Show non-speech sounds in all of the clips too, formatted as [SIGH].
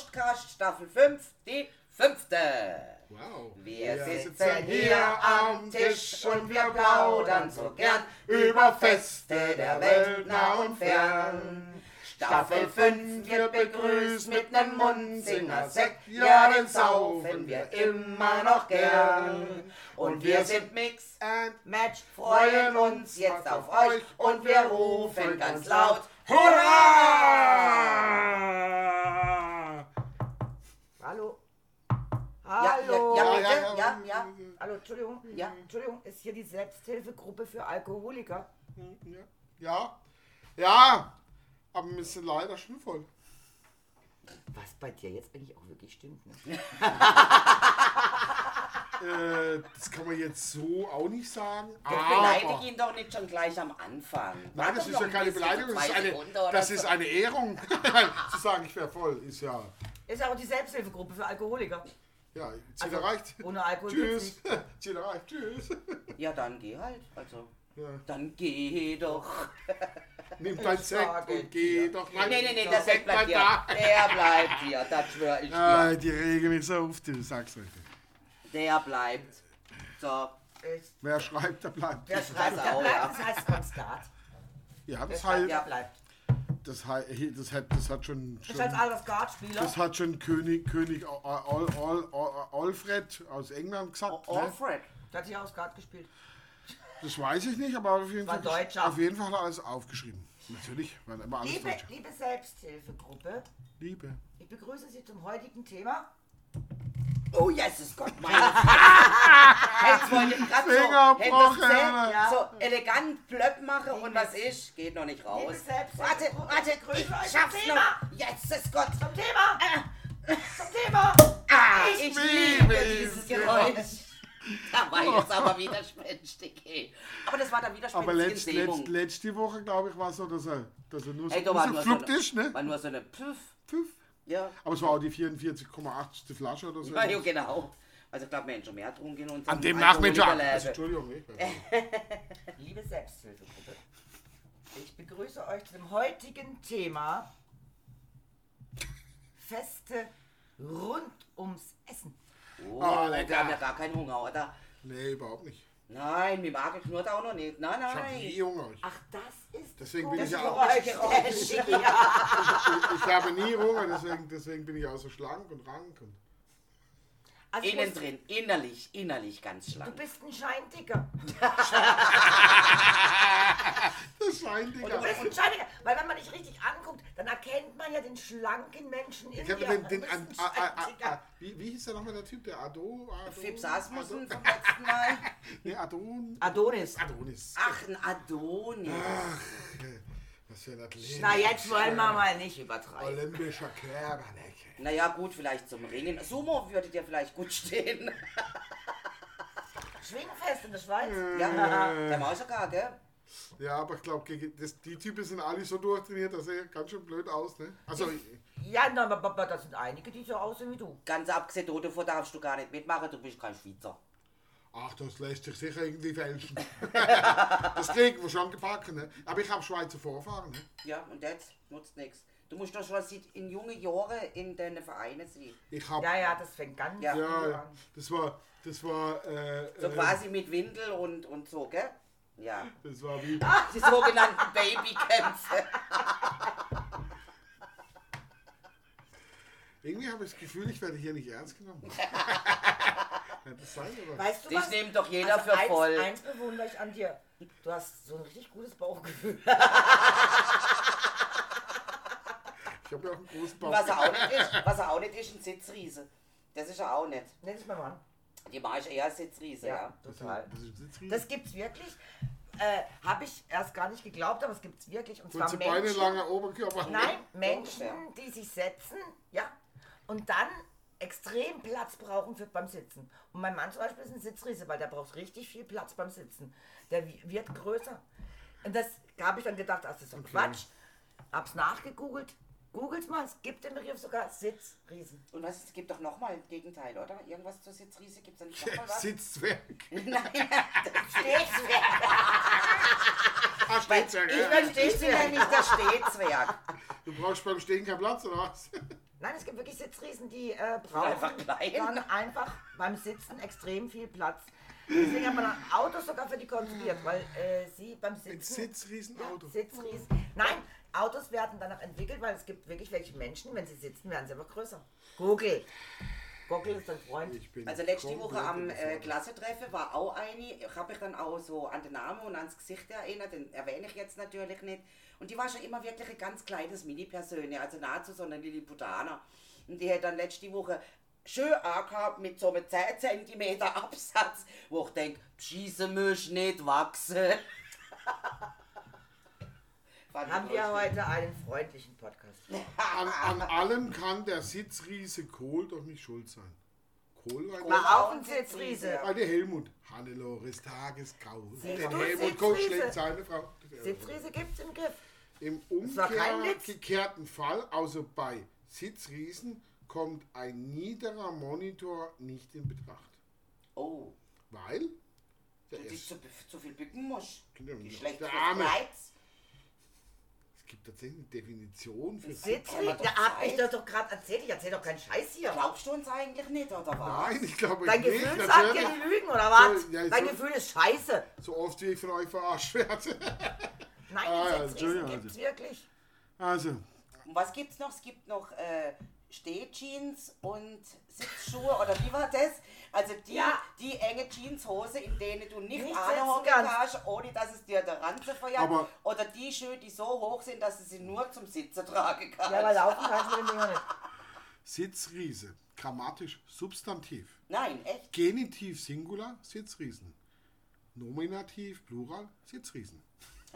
Lauschtcast Staffel 5, die fünfte. Wow. Wir sitzen hier am Tisch und wir plaudern so gern über Feste der Welt nah und fern. Staffel 5 wird begrüßt mit nem Mundsinger-Sekt, ja, den saufen wir immer noch gern. Und wir sind Mix And Match, freuen uns jetzt auf euch und wir rufen ganz laut Hurra! Hallo. ja, Ja, bitte, ja, ja, ja. ja. Hallo, Entschuldigung. Ja. Entschuldigung, ist hier die Selbsthilfegruppe für Alkoholiker? Ja. Ja. Aber wir sind leider schon voll. Was bei dir jetzt eigentlich auch wirklich stimmt. Ne? [LAUGHS] Äh, das kann man jetzt so auch nicht sagen. Jetzt aber beleidige ihn doch nicht schon gleich am Anfang. Nein, das ist ja ein keine Beleidigung, das ist eine, das ist eine Ehrung. [LAUGHS] Zu sagen, ich wäre voll, ist ja. Ist ja auch die Selbsthilfegruppe für Alkoholiker. Ja, Ziel Also, erreicht. ohne Alkohol Tschüss. [LAUGHS] Ziel erreicht. Tschüss. Ja, dann geh halt. Also, Ja. dann geh doch. Nimm dein Sekt und geh dir. doch Nee, rein. nee, nee, Der Sekt bleibt hier. da. Der bleibt hier, das schwör ich dir. Ah, die regen mich so auf, du sagst euch. Der bleibt. So, Wer schreibt, der bleibt. wer schreibt, [LAUGHS] der auch, bleibt, das heißt Konstart. Ja, das heißt, der bleibt. Das, heißt, das, hat, das hat schon, Das schon heißt alles Skatspieler. das hat schon König, König Al, Al, Al, Alfred aus England gesagt. Ne? Alfred. Der hat hier auch Skat gespielt. Das weiß ich nicht, aber auf jeden, Fall, Deutscher. auf jeden Fall hat er alles aufgeschrieben. Natürlich, waren immer alles Liebe, Deutsche. liebe Selbsthilfegruppe, Liebe. ich begrüße Sie zum heutigen Thema. Oh, Jesus Gott, meine Jetzt wollte ich gerade so, Alter. Ja. so elegant blöpp mache und was ist, geht noch nicht raus. Selbsthilfe- Warte, warte, Grüße ich euch schaff's zum noch. Thema. Jesus Gott. Zum Thema! Zum Thema! Ah, Ich ich liebe dieses es, Geräusch. Da war jetzt aber widerspenstig, ey. Aber das war der Aber widerspenstige letzt, letzt, letzte Woche, glaube ich, war es so, dass er, dass er nur so, Ey, da nur war so nur, gefluppt so ist, eine, ne? war nur so eine Pfiff. Pfiff. Ja, Aber es war auch die 44,8. Flasche oder so. ja, ja genau. Also ich glaube, wir haben schon mehr getrunken unserem An dem. Nachmittag. Also, Entschuldigung, ich [LAUGHS] Liebe Selbsthilfegruppe, ich begrüße euch zu dem heutigen Thema Feste rund ums Essen. Oh, wir lecker. haben ja gar keinen Hunger, oder? Nee, überhaupt nicht. Nein, mein Magen knurrt auch noch nicht. Nein, Ich habe nie nein. Hunger. Ich, Ach, das ist Deswegen bin ich [LAUGHS] ja auch. Schicki. Ich, ich habe nie Hunger, deswegen, deswegen bin ich auch so schlank und rank. Und Also Innen muss- drin, innerlich, innerlich ganz Du schlank. bist ein Scheindicker. [LAUGHS] das scheint, Du bist ein Scheindicker. Weil wenn man dich richtig anguckt, dann erkennt man ja den schlanken Menschen in Ich habe dir. den, den Du an, a, a, a, Scheindicker. a, wie, wie hieß der nochmal der Typ? Der Ado? Ado Fips Asmussen Ado, vom letzten Mal. [LAUGHS] nee, Adon, Adonis. Adonis. Ach, ein Adonis. Was für ein Athlet. Na, jetzt wollen wir mal nicht übertreiben. Olympischer Körper. ne? Naja, gut, vielleicht zum Ringen. Sumo würde dir vielleicht gut stehen. Schwingfest in der Schweiz. Ja, der Mauschakar, gell? Ja, aber ich glaube, die Typen sind alle so durchtrainiert, das sieht ganz schön blöd aus. Ne? Also, Ja, na, aber, aber das sind einige, die so aussehen wie du. Ganz abgesehen, davon darfst du gar nicht mitmachen, du bist kein Schweizer. ach, das lässt sich sicher irgendwie fälschen. [LAUGHS] das kriegen wir schon gebacken. Ne? Aber ich habe Schweizer Vorfahren. Ne? Ja, und jetzt nutzt nichts. Du musst doch schon seit- in jungen Jahren in deinen Vereinen sein. Ich habe Ja, ja, das fängt ganz Ja. früh Ja, ja, an. das war, das war, äh, So äh, quasi mit Windel und, und so, gell? Ja. das war wie, [LAUGHS] Die sogenannten Babykämpfe. [LAUGHS] irgendwie habe ich das Gefühl, ich werde hier nicht ernst genommen. [LAUGHS] Das sein, oder? Weißt du Dich was? nimmt doch jeder also für eins, voll. Eins bewundere ich an dir. Du hast so ein richtig gutes Bauchgefühl. Ich habe ja auch einen großen Bauch. Was er auch nicht ist, was er auch nicht ist, ein Sitzriese. Das ist er auch nicht. Nenn es mal mal. Die mache ich eher als Sitzriese, ja. Das ist- total. das ist ein Sitzriese. Das gibt's wirklich. Äh, Habe ich erst gar nicht geglaubt, aber es gibt's wirklich. Und zwar Kurze Beine, Menschen, langer Oberkörper. Nein, Menschen, Ja. die sich setzen, ja, und dann extrem Platz brauchen für beim Sitzen. Und mein Mann zum Beispiel ist ein Sitzriese, weil der braucht richtig viel Platz beim Sitzen. Der wi- wird größer. Und das habe ich dann gedacht, das ist so ein Quatsch. Hab's nachgegoogelt. Googles mal, es gibt den Begriff sogar Sitzriesen. Und was, es gibt doch nochmal ein Gegenteil, oder? Irgendwas zur Sitzriese gibt es da nicht nochmal was? [LAUGHS] Sitzzwerg. [LAUGHS] Nein, [LAUGHS] Stehzwerg. Ah, Stehzwerg. ich ja. bin, ich bin nämlich der Stehzwerg. Du brauchst beim Stehen keinen Platz, oder was? Nein, es gibt wirklich Sitzriesen, die äh, brauchen einfach dann einfach beim Sitzen extrem viel Platz. Deswegen hat man ein Auto sogar für die konstruiert, weil äh, sie beim Sitzen... Ein Sitzriesenauto. Sitzriesen. Nein, Autos werden danach entwickelt, weil es gibt wirklich welche Menschen, wenn sie sitzen, werden sie aber größer. Google. Google ist dein Freund. Ich bin Also letzte Woche am äh. Klassentreffen war auch eine, ich habe mich dann auch so an den Namen und ans Gesicht erinnert, den erwähne ich jetzt natürlich nicht. Und die war schon immer wirklich ein ganz kleines Mini-Persönchen, also nahezu so eine Lilliputaner. Und die hat dann letzte Woche schön angehabt mit so einem 10 cm Absatz, wo ich denke, schieße mich nicht wachsen. [LAUGHS] Haben wir heute einen freundlichen Podcast. [LAUGHS] An, an allem kann der Sitzriese Kohl doch nicht schuld sein. Kohl war der, auch ein Sitzriese. war der Helmut. Hannelores Tagesgrau. Siehst Den du, Helmut Kohl Sitzriese. schlägt seine Frau. Sitzriese gibt's im Griff. Im war kein Witz. umgekehrten Fall, also bei Sitzriesen, kommt ein niederer Monitor nicht in Betracht. Oh, Weil der du dich ist, zu, zu viel bücken musst. Genau, Die der schlecht fürs Arme. Kreuz. Es gibt tatsächlich eine Definition für doch Ja, hab ich das doch gerade erzählt. Ich erzähl doch keinen Scheiß hier. Glaubst du uns eigentlich nicht, oder was? Nein, ich glaube Dein nicht. Gefühl das sagt dir die Lügen, oder was? So, ja, Dein so- Gefühl ist scheiße. So oft wie ich von euch verarscht werde. Nein, Ah, ja, gibt's wirklich. Also, Und was gibt's noch? Es gibt noch äh, Stehjeans und Sitzschuhe oder wie war das? Also die, Ja. die enge Jeanshose, in denen du nicht, Nicht anhocken kannst. ohne dass es dir der Ranze verjagt. Aber- Oder die Schuhe, die so hoch sind, dass du sie nur zum Sitzen tragen kannst. Ja, aber laufen kannst du mit dem Ding nicht. Sitzriese, grammatisch Substantiv. Nein, echt? Genitiv Singular, Sitzriesen. Nominativ Plural, Sitzriesen.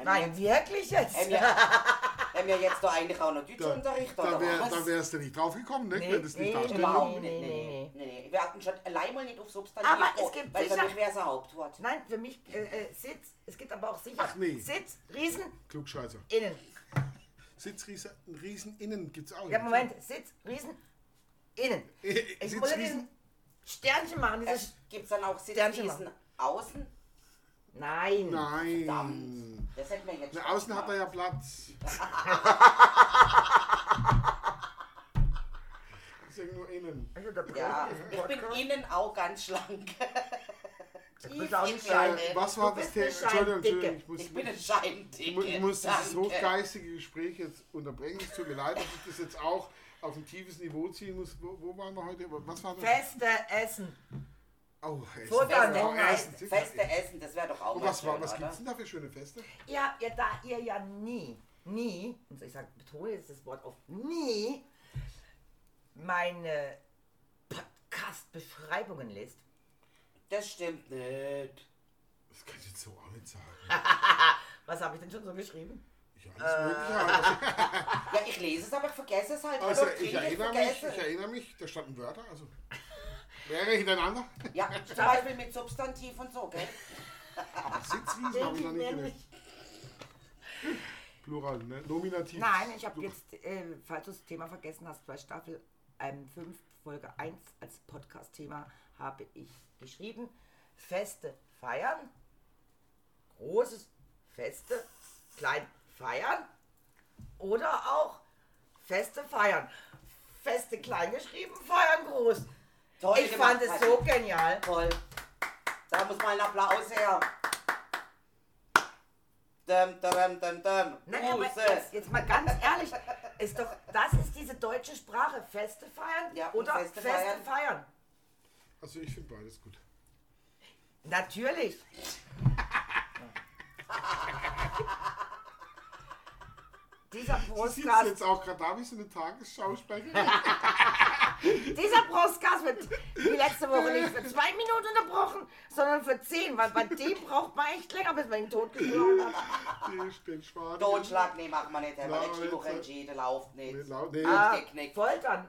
Nein, wirklich jetzt? Haben wir, [LAUGHS] haben wir jetzt doch eigentlich auch noch Da, Deutschunterricht, da, oder wär, was? da wärst du nicht drauf gekommen, ne? Nee, wenn das nicht nee, da nicht. Nee, nee, nee, nee. Wir hatten schon allein mal nicht auf Substantiv. Aber es oh, gibt Weil für sicher- mich wäre es ein Hauptwort. Nein, für mich äh, äh, Sitz. Es gibt aber auch sicher Ach, nee. Sitz, Riesen, Klugscheißer. innen. Sitzriese, ein Riesen innen gibt's auch. Ja, Moment, Sitz, Riesen, innen. [LAUGHS] Ich muss ja diesen Sternchen machen, dieses... Gibt es dann auch Sternchen Sitzriesen außen? Nein. Nein. Verdammt. Das hätten wir jetzt Na, schon außen hat er gemacht. ja Platz. [LAUGHS] ist ja nur innen. Also der Ja, ich bin innen auch ganz schlank. Äh, Was war das Thema? Entschuldigung. Entschuldigung, ich muss, Ich bin ein ich Scheindicke. mu- ich muss dieses hochgeistige Gespräch jetzt unterbrechen. Es tut mir leid, dass ich das jetzt auch auf ein tiefes Niveau ziehen muss. Wo, wo waren wir heute? Was war das? Feste Essen. Oh, Essen. Feste, Oh. Essen. Feste, Feste Essen, das wäre doch auch Und was, war, schön, was gibt es denn da für schöne Feste? Ja, ja, da ihr ja nie, nie, und ich sage, betone jetzt das Wort auf nie, meine Podcast-Beschreibungen lest, Das stimmt nicht. Das kann ich jetzt so auch nicht sagen. [LAUGHS] was habe ich denn schon so geschrieben? Ja, alles Mögliche. [LAUGHS] Ja, ich lese es, aber ich vergesse es halt. Also, ich Kinder, erinnere mich, vergesse. ich erinnere mich, da standen Wörter, also mehrere hintereinander. Ja, zum Beispiel mit Substantiv und so, gell? Aber Sitzriesen habe ich noch nicht gelesen. Plural, ne? Nominativ. Nein, ich habe jetzt, äh, falls du das Thema vergessen hast, bei Staffel ähm, 5, Folge 1 als Podcast-Thema habe ich geschrieben, Feste feiern, großes Feste, klein feiern oder auch Feste feiern. Feste klein geschrieben, feiern groß. Toll Ich fand es so genial. Toll. Da muss mal ein Applaus her. Dum, dum, dum, dum. Nein, aber jetzt, jetzt mal ganz ehrlich, ist doch, das ist diese deutsche Sprache. Feste feiern Ja, oder Feste Feste, feiern. feiern. Also ich finde beides gut. Natürlich. [LAUGHS] Dieser Sie sitzt Podcast, jetzt auch gerade da wie so eine Tagesschausprecherin. [LAUGHS] dieser Podcast wird wie letzte Woche nicht für zwei Minuten unterbrochen, sondern für zehn, weil bei dem braucht man echt länger, bis man ihn totgeschlagen hat. Die steht schwarz. Totschlag, nee, machen wir nicht. Nein, letzte Woche jetzt- entschieden, läuft nicht. Nee. Ah, geknickt. Foltern.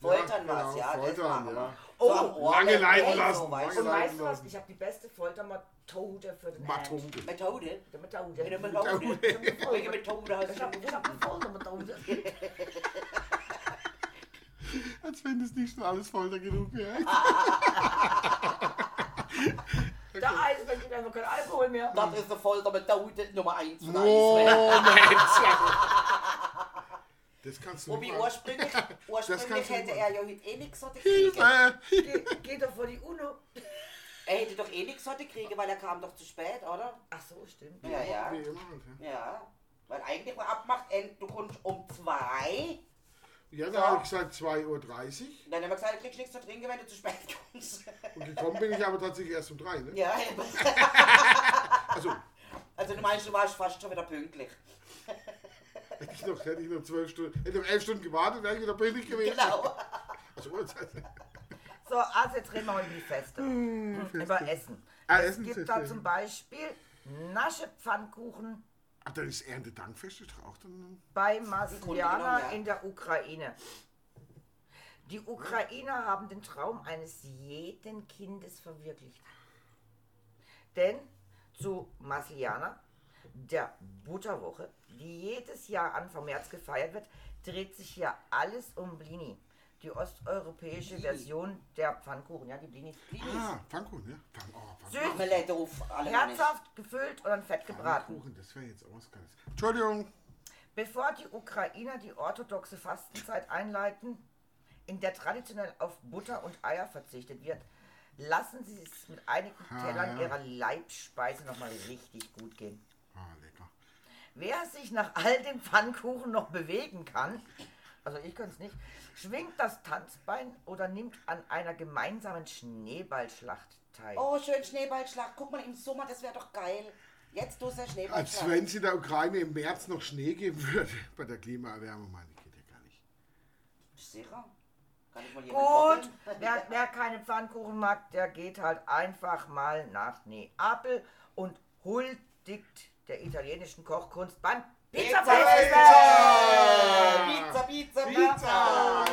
Foltern Ja, war's, genau, ja. Foltern, ja. So Oh, Ohr lange weg, leiten so, lassen, weißt Und weißt du was? lassen. Ich habe die beste Foltermethode für den Methode. Hand. Methode? Die Methode. Methode. Methode Ich habe du? ich hab eine Foltermethode. [LAUGHS] Als wenn das nicht schon alles Folter genug wäre. [LAUGHS] Der Eis, wenn ich einfach keinen Alkohol mehr. Das ist eine Foltermethode Nummer 1 von Oh. Mensch. Das das kannst du Wobei nicht machen. ursprünglich, [LAUGHS] ursprünglich kannst du hätte nicht er ja heute eh nichts sollte kriegen. Hilfe! Geh, geh doch vor die UNO. Er hätte doch eh nichts sollte kriegen, weil er kam doch zu spät, oder? Ach so, stimmt. Ja, ja. Ja. Weil eigentlich war abmacht, du kommst um zwei. Ja, da habe ich gesagt 2.30 Uhr. Dann haben wir gesagt, du kriegst nichts zu trinken, wenn du zu spät kommst. Und gekommen bin ich aber tatsächlich erst um 3. Ne? ja, [LAUGHS] Also, also du meinst, du warst fast schon wieder pünktlich. hätte ich noch, hätte ich noch 12 Stunden, hätte ich noch 11 Stunden gewartet, wäre ich wieder pünktlich gewesen. Genau. [LAUGHS] Also, Uhrzeit. So, also jetzt reden wir über die Feste. Über Essen. Ah, es Essen gibt da Feste. zum Beispiel Naschepfannkuchen Ach, dann ist Erntedankfest ist auch dann. bei Masliana ja. in der Ukraine. Die Ukrainer haben den Traum eines jeden Kindes verwirklicht. Denn zu Masliana, der Butterwoche, die jedes Jahr Anfang März gefeiert wird, dreht sich hier alles um Blini. Die osteuropäische Version der Pfannkuchen, ja, die Blinis. Ah, Pfannkuchen, ja. Pfann, oh, Pfannkuchen. Süß, auf alle herzhaft, gefüllt und dann fett gebraten. Pfannkuchen, das wäre jetzt auch was Geiles. Entschuldigung. Bevor die Ukrainer die orthodoxe Fastenzeit einleiten, in der traditionell auf Butter und Eier verzichtet wird, lassen sie es mit einigen Ah, Tellern ja. ihrer Leibspeise nochmal richtig gut gehen. Ah, lecker. Wer sich nach all den Pfannkuchen noch bewegen kann, also ich könnte es nicht, schwingt das Tanzbein oder nimmt an einer gemeinsamen Schneeballschlacht teil. Oh, schön Schneeballschlag. Guck mal, im Sommer, das wäre doch geil. Jetzt tust du Als Schneeballschlag. wenn es in der Ukraine im März noch Schnee geben würde. [LAUGHS] Bei der Klimaerwärmung, meine ich, geht ja gar nicht. Sicher? Kann ich mal jemand Gut, wer, wer keine Pfannkuchen mag, der geht halt einfach mal nach Neapel und huldigt der italienischen Kochkunst beim Pizza! Pizza, Pizza, Pizza! Pizza!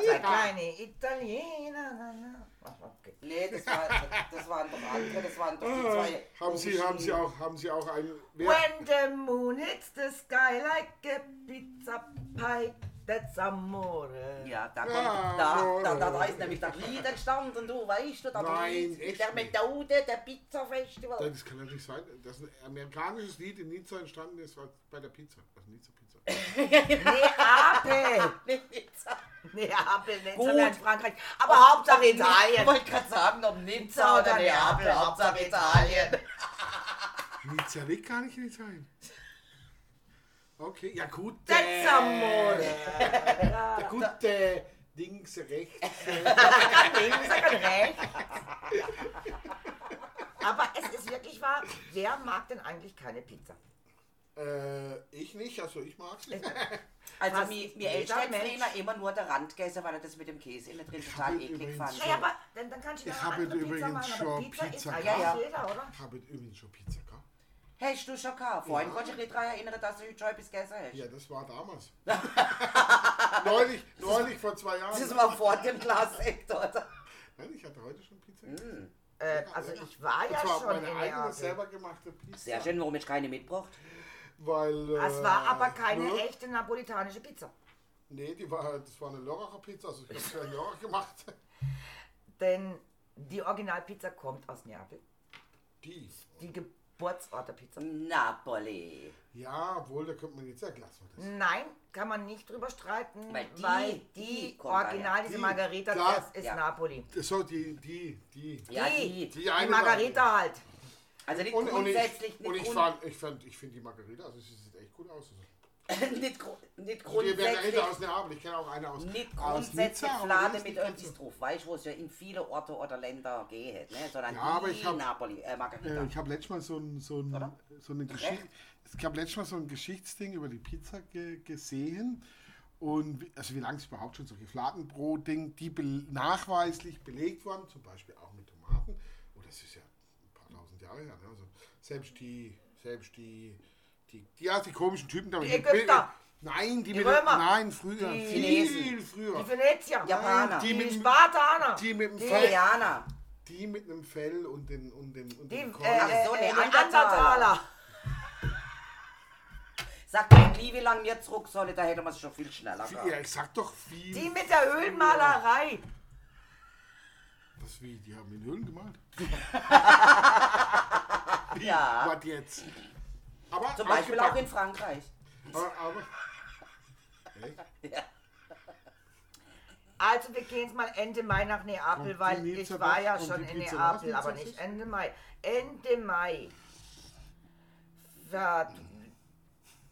Zwei kleine Italiener. na, na. Ach, okay. Nee, das, war, das waren doch andere, das waren doch die zwei. Ah, Haben Sie, haben Sie auch, haben Sie auch einen. When the moon hits the sky like a pizza pie, that's amore. Ja, da kommt, Ja, da, da, da, da ist nämlich das Lied entstanden, du weißt du, das Nein, Lied echt mit der nicht. Methode der Pizza Festival. das kann natürlich sein, dass ein amerikanisches Lied in Nizza entstanden ist, was bei der Pizza. Also Nizza Pizza. [LAUGHS] Neapel. Nicht Pizza. Neapel, Nizza Gut. wäre in Frankreich. Aber Hauptsache Ich Italien. wollte gerade sagen, ob Nizza oder oder Neapel, Neapel, Hauptsache Hauptsache Italien. [LAUGHS] Nizza liegt gar nicht in Italien. Okay, ja gut. That's äh, amore. Der gute Dings rechts. [LAUGHS] Links, rechts. Aber es ist wirklich wahr, wer mag denn eigentlich keine Pizza? Äh, ich nicht, also ich mag's nicht. [LAUGHS] Also Fast mir, mir Eltern früher immer nur der Rand gegessen, weil er das mit dem Käse innen drin total eklig fand. Naja, aber dann, dann kannst du Ich habe übrigens machen, aber schon Pizza, Pizza. Ja, ja. jeder, oder? Ich habe übrigens schon Pizza. Hast du schon gehabt? Vorhin konnte ich mich nicht daran erinnern, dass du heute schon etwas gegessen hast. Ja, das war damals. [LAUGHS] neulich, neulich vor zwei Jahren. Das war vor dem Glas-Sekt, oder? Nein, ich hatte heute schon Pizza. Mm. Äh, also ich war ja schon meine in eigene selber gemachte Pizza. Sehr schön, warum ich keine mitgebracht? Weil, äh, Es war aber keine ne? echte napolitanische Pizza. Nee, die war, das war eine Lörracher Pizza, also ich habe sie in Lörrach gemacht. Denn die Originalpizza kommt aus Neapel. Die. Die Geburtsort der Pizza. Napoli. Ja, wohl, da könnte man jetzt sagen, lassen wir das. Nein, kann man nicht drüber streiten, Weil weil die- die, die kommt Original, diese Die, Margarita, klar. das ist Ja. Napoli. So, die, die, die. Ja, die, die. Die die Margarita halt. Also nicht Und, und ich, grundsätzlich, und nicht, ich, fand, ich, fand, ich finde die Margarita, also sie sieht echt gut aus. Also, [LAUGHS] nicht, gru- nicht die Margarita grundsätzlich, aus Neapel, ich kenne auch eine aus, nicht grundsätzlich Flade mit so- drauf, weißt du, wo es ja in viele Orte oder Länder geht, ne? sondern Ja, aber ich hab- Napoli, äh. Äh, ich habe letztes Mal so ein, so ein, so eine Geschichte. Es gab letztes Mal so ein Geschichtsding über die Pizza ge gesehen. Und wie, also wie lange es überhaupt schon solche Fladenbrot-Ding, die bel nachweislich belegt wurden, zum Beispiel auch mit Tomaten. Oh, das ist ja ein paar tausend Jahre her. Ne? Also selbst die, selbst die, die, die, ja, die komischen Typen da. Die mit- Ägypter. Nein, die, Die mit Römer. Nein, früher. Die viel Chinesen. früher. Die Venezier. Japaner. Die Die, mit dem- Spartaner. die mit dem Die, Fell. Indianer. Die mit einem Fell und den, und den, und die den äh, Korn. Ach so, äh, Neandertaler. Sag mir nie, wie lange wir zurück sollen, da hätte man es schon viel schneller Ja, gehabt. ich sag doch viel. Die mit der Höhlenmalerei. Was wie? Die haben in Höhlen gemalt? [LAUGHS] Ja. Was jetzt? Aber Zum Beispiel auch in Frankreich. Aber, aber [LAUGHS] Also wir gehen jetzt mal Ende Mai nach Neapel, Und weil ich war das- ja schon in Neapel, aber nicht? Ende Mai. Ende Mai wird,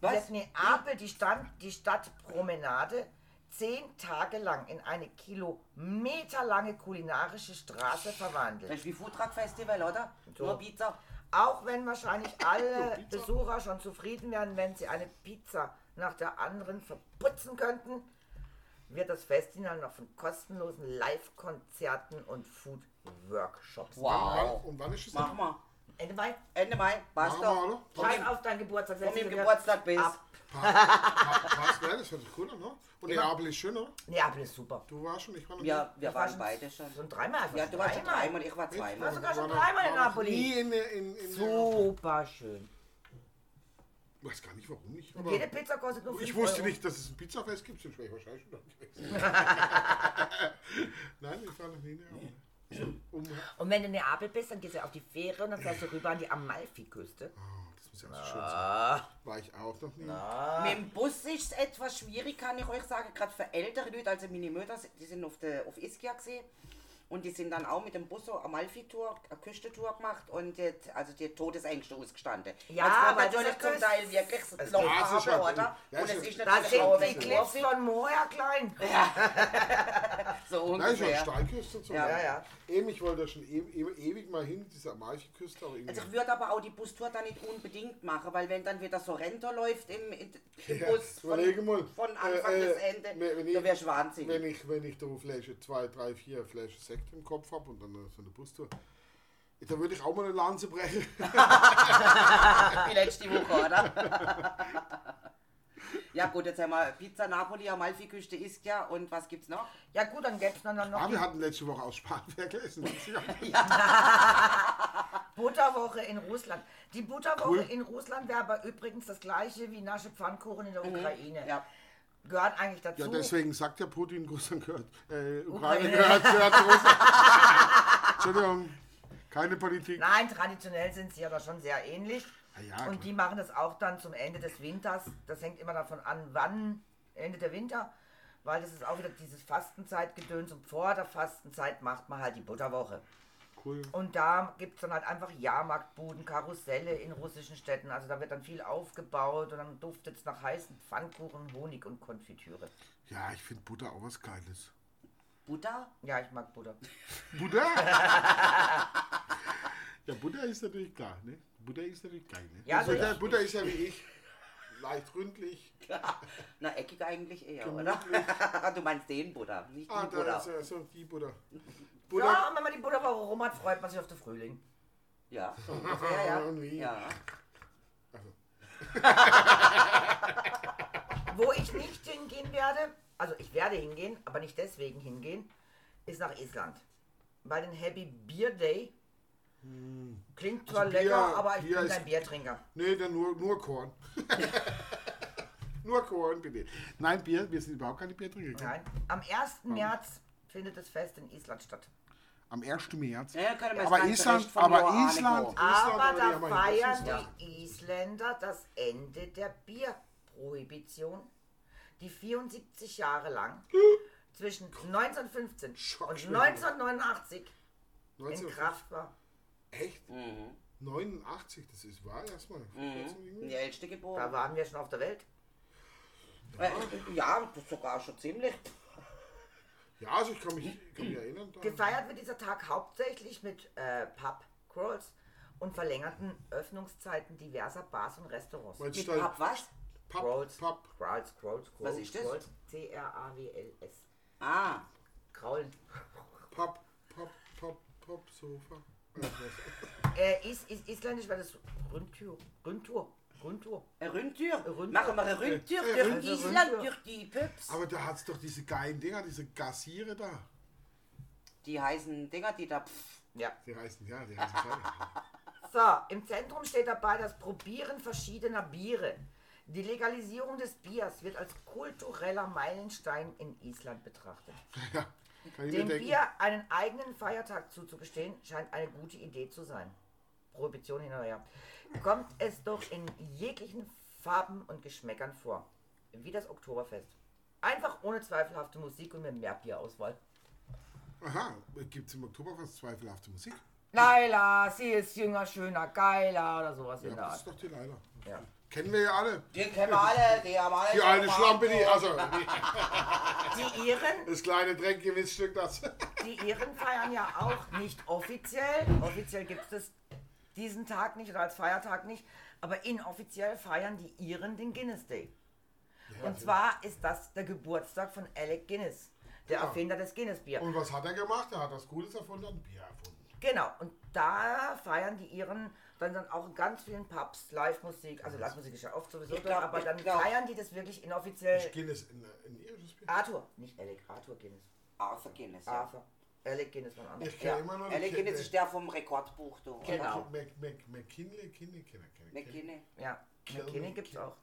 Was? wird Neapel die, Stand, die Stadtpromenade zehn Tage lang in eine kilometerlange kulinarische Straße Das verwandelt. ist wie Foodtruck Festival, oder? So. Nur Pizza. Auch wenn wahrscheinlich alle Besucher schon zufrieden wären, wenn sie eine Pizza nach der anderen verputzen könnten, wird das Festival noch von kostenlosen Live-Konzerten und Food-Workshops. Wow. Und wann ist es? Machen wir. Ende Mai. Ende Mai. Von Schreib auf deinen Geburtstag. Von dem Geburtstag bis. ab. Passt, ja, das hört sich cool an, ne? Und Neapel ist schön, oder? Neapel ist super. Du warst schon, ich war noch Ja, wir Ich war waren beide schon. So ein dreimal. ich war Ja, schon du warst schon dreimal, ich war zweimal. war sogar schon dreimal in Napoli. Nie in, in, in, Super schön. Ich weiß gar nicht, warum nicht. Aber jede Pizza kostet nur 5 ich wusste Euro. nicht, dass es ein Pizzafest gibt, sonst wäre ich wahrscheinlich schon da gewesen. [LAUGHS] Nein, ich war noch nie in Neapel. Und wenn du in Neapel bist, dann gehst du auf die Fähre und dann fährst du rüber an die Amalfiküste. oh, muss ja auch so schön sein. War ich auch noch nie. Mit dem Bus ist es etwas schwierig, kann ich euch sagen, gerade für ältere Leute, also meine Mütter, die sind auf, der, auf Ischia gesehen und die sind dann auch mit dem Bus so Amalfi-Tour, eine Küstentour gemacht und die, also die hat Todesängste ausgestanden. Ja, weil wird natürlich zum Teil wirklich es noch geht- Ja, oder? ja, und es es ist- natürlich sind auch die Cliffs von Moria klein. [LAUGHS] so Nein, schon ungefähr. Steilküste so. Ja. Ja, ja. Eben, ich wollte da schon e e ewig mal hin, diese Amalfi-Küste. Also ich würde aber auch die Bustour dann nicht unbedingt machen, weil wenn dann wieder so Rento läuft im, im Ja, Bus von, mal. von Anfang Äh, bis äh, Ende, wenn ich- da wärst du wahnsinnig. wenn ich, wenn ich da Flasche 2, 3, 4 Flaschen Sekt im Kopf habe und dann so eine Bustour, da würde ich auch mal eine Lanze brechen. [LAUGHS] Wie letzte Woche, oder? [LAUGHS] ja gut, jetzt haben wir Pizza Napoli, Amalfi-Küste ist ja und was gibt's noch? Ja gut, dann gäbe es dann noch Ah, wir hatten letzte Woche aus Spanferkel [LAUGHS] gegessen. [LAUGHS] Butterwoche in Russland. Die Butterwoche Cool. in Russland wäre aber übrigens das gleiche wie Nasche Pfannkuchen in der Ukraine. Ja. Gehört eigentlich dazu. Ja, deswegen sagt ja Putin, Russland gehört, äh, Ukraine Ukraine. gehört, gehört zu Russland. [LAUGHS] Entschuldigung, keine Politik. Nein, traditionell sind sie aber schon sehr ähnlich. Ah ja, und die machen das auch dann zum Ende des Winters. Das hängt immer davon an, wann Ende der Winter. Weil das ist auch wieder dieses Fastenzeitgedöns und vor der Fastenzeit macht man halt die Butterwoche. Cool. Und da gibt es dann halt einfach Jahrmarktbuden, Karusselle in russischen Städten. Also da wird dann viel aufgebaut und dann duftet es nach heißen Pfannkuchen, Honig und Konfitüre. Ja, ich finde Butter auch was Geiles. Butter? Ja, ich mag Butter. Butter? [LAUGHS] ja, Butter ist natürlich klar, ne? Butter ist natürlich geil, ne? Ja, also Butter, ich- Butter ist ja wie ich. Leicht ründlich. [LAUGHS] Na, eckig eigentlich eher, Gemütlich. oder? [LAUGHS] du meinst den Butter, nicht die Ah, da Butter. ist ja so die Butter. [LAUGHS] Butter. Ja, wenn man die Butterwoche rum hat, freut man sich auf den Frühling. Ja, so ungefähr, ja. Und wie? ja. Wo ich nicht hingehen werde, also ich werde hingehen, aber nicht deswegen hingehen, ist nach Island. Weil den Happy Beer Day klingt zwar Also Bier- lecker, aber ich Bier bin kein Biertrinker. Nee, dann nur, nur Korn. [LAUGHS] nur Korn, bitte. Nein, Bier, wir sind überhaupt keine Biertrinker. Nein. Am 1. März findet das Fest in Island statt. Am 1. März. Ja, können wir das aber Island, aber Jahr Island, angucken. Aber Island, da ja, feiern ja- die Isländer das Ende der Bierprohibition, die 74 Jahre lang [GASPS] zwischen 1915 und Schockschwäche. 1989 in 19 Kraft war. Echt? Mhm. 89, das ist wahr erstmal. Mhm. Die älteste Da geboren. waren wir schon auf der Welt. Äh, ja, das ist sogar schon ziemlich. Ja, also ich kann mich, ich kann mich erinnern. Da. Gefeiert wird dieser Tag hauptsächlich mit äh, Pub Crawls und verlängerten Öffnungszeiten diverser Bars und Restaurants. Es Mit da- Pub was? Pub, Crawls, Pub, Crawls, Crawls, Crawls. Was ist das? Crawls, C-R-A-W-L-S. Ah, Kraulen. Pub, Pub, Pub, Pub, Sofa. Äh, is, is, isländisch war das Rundtür. Rundtour. Rundtour. eine Rundtür. Rundtür. Machen wir eine Rundtür durch Rundtür. Island, durch die Püps. Aber da hat es doch diese geilen Dinger, diese Gassiere da. Die heißen Dinger, die da. Pff, Ja. Die heißen, ja, die heißen. So, im Zentrum steht dabei das Probieren verschiedener Biere. Die Legalisierung des Biers wird als kultureller Meilenstein in Island betrachtet. ja, Dem. Bier einen eigenen Feiertag zuzugestehen, scheint eine gute Idee zu sein. Prohibition hin oder her. Kommt es doch in jeglichen Farben und Geschmäckern vor. Wie das Oktoberfest. Einfach ohne zweifelhafte Musik und mit mehr Bierauswahl. Aha, gibt es im Oktoberfest zweifelhafte Musik? Laila, sie ist jünger, schöner, geiler oder sowas Ja, in der das ist Art. doch die Leila. Ja. Kennen wir ja alle. Die kennen wir alle, die haben alle. Die alte Schlampe, die, also [LAUGHS] Die Iren, das kleine Dreckgewissstück, das. die Iren feiern ja auch nicht offiziell. Offiziell gibt es diesen Tag nicht oder als Feiertag nicht, aber inoffiziell feiern die Iren den Guinness Day. Und zwar ist das der Geburtstag von Alec Guinness, der Genau. Erfinder des Guinness Bier. Und was hat er gemacht? Er hat das Gutes erfunden, ein Bier erfunden. Genau, und da feiern die Iren dann, dann auch in ganz vielen Pubs Live-Musik. Also Live-Musik ist ja oft sowieso Ich glaub, aber ich dann glaub- feiern die das wirklich inoffiziell. Guinness in, in irisches Bier. Arthur, nicht Alec, Arthur Guinness. Arthur Guinness, ja. Arthur. Alec Guinness war ein anderer. Ich kenne immer noch Alec Guinness ist der vom Rekordbuch, du. Genau. Mac, Mac, McKinley, Kinney, Kinney, Kinney. McKinney. Ja, McKinney gibt's auch.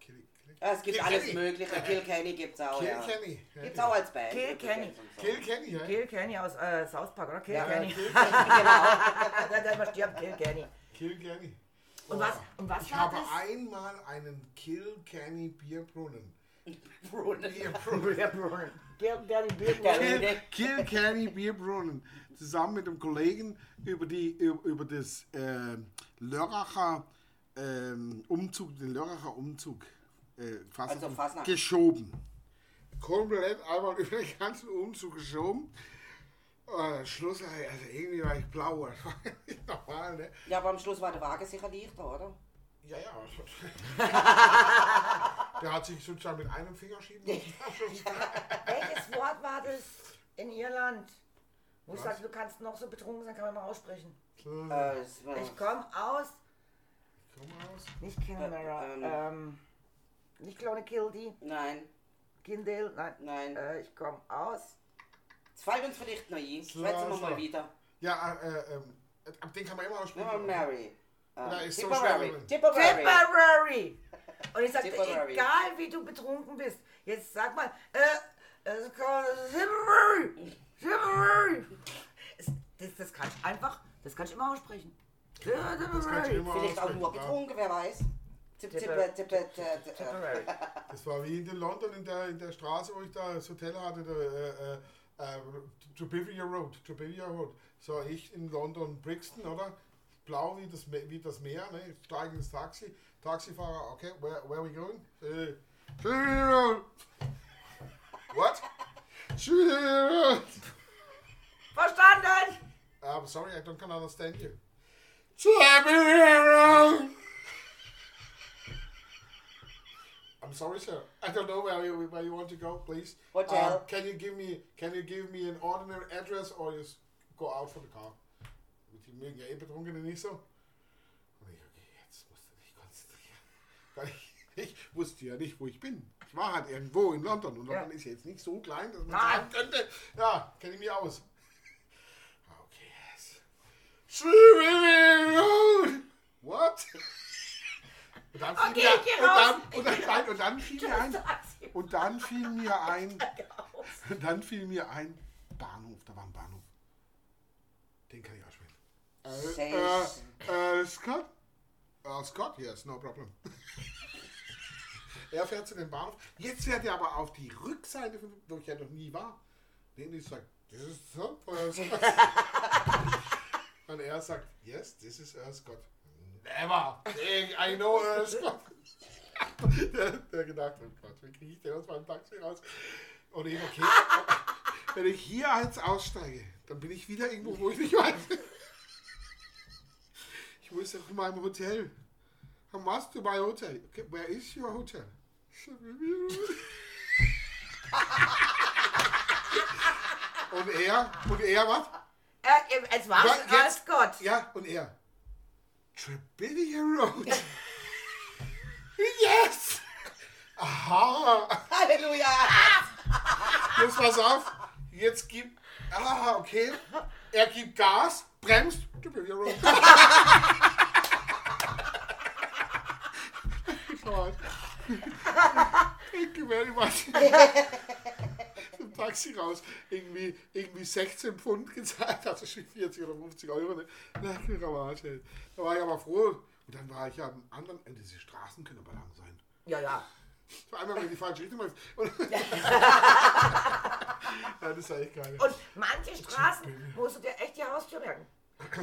Ja, es gibt Kilkenny. alles Mögliche. Kilkenny gibt's auch, ja. Kilkenny. Gibt's auch als Band. Kilkenny. Kilkenny, ja. Kilkenny aus äh, South Park, oder? Ja, Kilkenny. [LAUGHS] Genau. [LAUGHS] der, der immer stirbt, Kilkenny. Kilkenny. Und was, und was Ich war habe das? einmal einen Kilkenny Bierbrunnen. Brunnen. Bierbrunnen. Bierbrunnen. [LAUGHS] Kilkenny Bierbrunnen. Kilkenny. Bierbrunnen. Zusammen mit einem Kollegen über, die, über, das äh, Lörracher ähm, Umzug, den Lörracher Umzug äh, fast Also Fasnacht. geschoben. Komplett einmal [LAUGHS] über den ganzen Umzug geschoben. Äh, Schluss, also irgendwie war ich blau. Das [LAUGHS] war nicht normal, ne? Ja, aber am Schluss war der Wagen sicher leichter, oder? Ja, ja. [LAUGHS] Der hat sich sozusagen mit einem Finger schieben lassen. [LAUGHS] Welches Wort war das in Irland? Wo ich Was? sagte, du kannst noch so betrunken sein, kann man mal aussprechen. Äh, war- Ich komme aus, Komm raus. nicht Kinmara, Ä- ähm. ähm, nicht Clonakilty, Nein, Kindale, nein. nein. Äh, ich komme aus. Es fällt uns vielleicht noch ein. Schwätzen wir mal wieder. Ja, äh, äh, ähm, ab den kann man immer aussprechen. Wir Mary. Ja, Ähm, ist so Tipperary. schwer. Tipperary. Tipperary! Und ich sagte, egal wie du betrunken bist, jetzt sag mal, äh, Tipperary! Tipperary! Es- Das, das kann ich einfach, das kann ich immer aussprechen. Das kann ich Tipperary! immer Vielleicht auch nur betrunken, wer weiß. Das war wie in London in der, in der Straße, wo ich da das Hotel hatte, der, äh, äh, äh, Trubivia Road, Trubivia Road. So, ich in London, Brixton, oder? Blau wie das, wie das Meer, ne? Ich steige ins Taxi, Taxifahrer, okay, where, where are we going? Äh, Trubivia Road. What? Trubivia Road. Verstanden? I'm sorry, I don't can understand you. Trubivia Road. I'm sorry, sir. I don't know where you where you want to go, please. Hotel. Um, can you give me Can you give me an ordinary address or just go out for the car? Die mögen ja eh Betrunkene nicht so. Und ich, okay, jetzt musst du dich konzentrieren. Weil ich, ich wusste ja nicht, wo ich bin. Ich war halt irgendwo in London und London Ja. ist jetzt nicht so klein, dass man Nein. sagen könnte, ja, kenne ich mich aus. Okay, yes. Swimming Road. What? [LAUGHS] Und dann fiel Okay, mir, und dann, und dann, und dann fiel mir ein, und dann fiel mir ein, [LAUGHS] [LAUGHS] dann fiel mir ein Bahnhof, da war ein Bahnhof. Den kann ich aussprechen. Äh, äh, äh, Scott? Uh, Scott, yes, no problem. [LAUGHS] er fährt zu dem Bahnhof. Jetzt fährt er aber auf die Rückseite, wo ich ja noch nie war. Den ich sagt, this is Scott. uh, Scott." Und er sagt, yes, this is uh, Scott. Never. I know Scott. der, der gedacht, oh Gott, wie kriege ich den aus meinem Taxi raus? Und ich, okay, wenn ich hier jetzt aussteige, dann bin ich wieder irgendwo, wo ich nicht weiß. Ich muss ja zu meinem Hotel. How much to my hotel? Okay, where is your hotel? Und er, und er was? Äh, es war Gott. Ja, und er. Trebillia [LAUGHS] Road. yes! Aha! Halleluja! Jetzt pass auf. Jetzt gibt. Ah, okay. Er gibt Gas, bremst. Trebillia Road. Thank you very much. Taxi raus. Irgendwie, irgendwie 16 Pfund gezahlt, also schon 40 oder 50 Euro. Ne? Na. Da war ich aber froh. Und dann war ich ja am anderen Ende. Diese Straßen können aber lang sein. Ja, ja. So einmal, wenn die falsche Richtung. Und [LAUGHS] ja, das ist eigentlich geil. Und manche Straßen musst du dir echt die Haustür merken.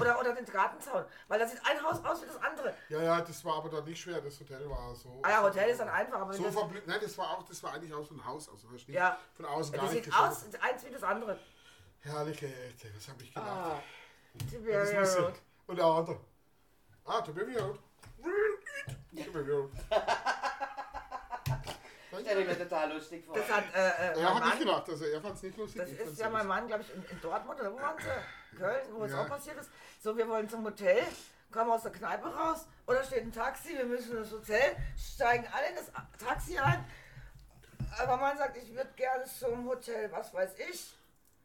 Oder, oder den Gartenzaun. Weil da sieht ein Haus aus wie das andere. Ja, ja, das war aber dann nicht schwer. Das Hotel war so. Ah ja, Hotel ist dann einfach, aber So das, verblüht. Nein, das war auch, das war eigentlich auch so ein Haus. Also das nicht Ja. von außen das gar nicht sieht aus, geschaut. eins wie das andere. Herrliche Ecke, was habe ich gedacht? Ah, das Tiberia Road. Und der andere. Ah, Tiberia Road. Tiberia [LAUGHS] Road. Stell ich mir total lustig vor. Das hat äh, äh, Er hat nicht Mann, gedacht, also er fand es nicht lustig. das ist ja mein. Mann, glaube ich, in, in Dortmund oder wo waren sie? Köln, wo es Ja. auch passiert ist. So, wir wollen zum Hotel, kommen aus der Kneipe raus oder steht ein Taxi, wir müssen ins Hotel, steigen alle in das Taxi ein. Aber man sagt, ich würde gerne zum Hotel, was weiß ich.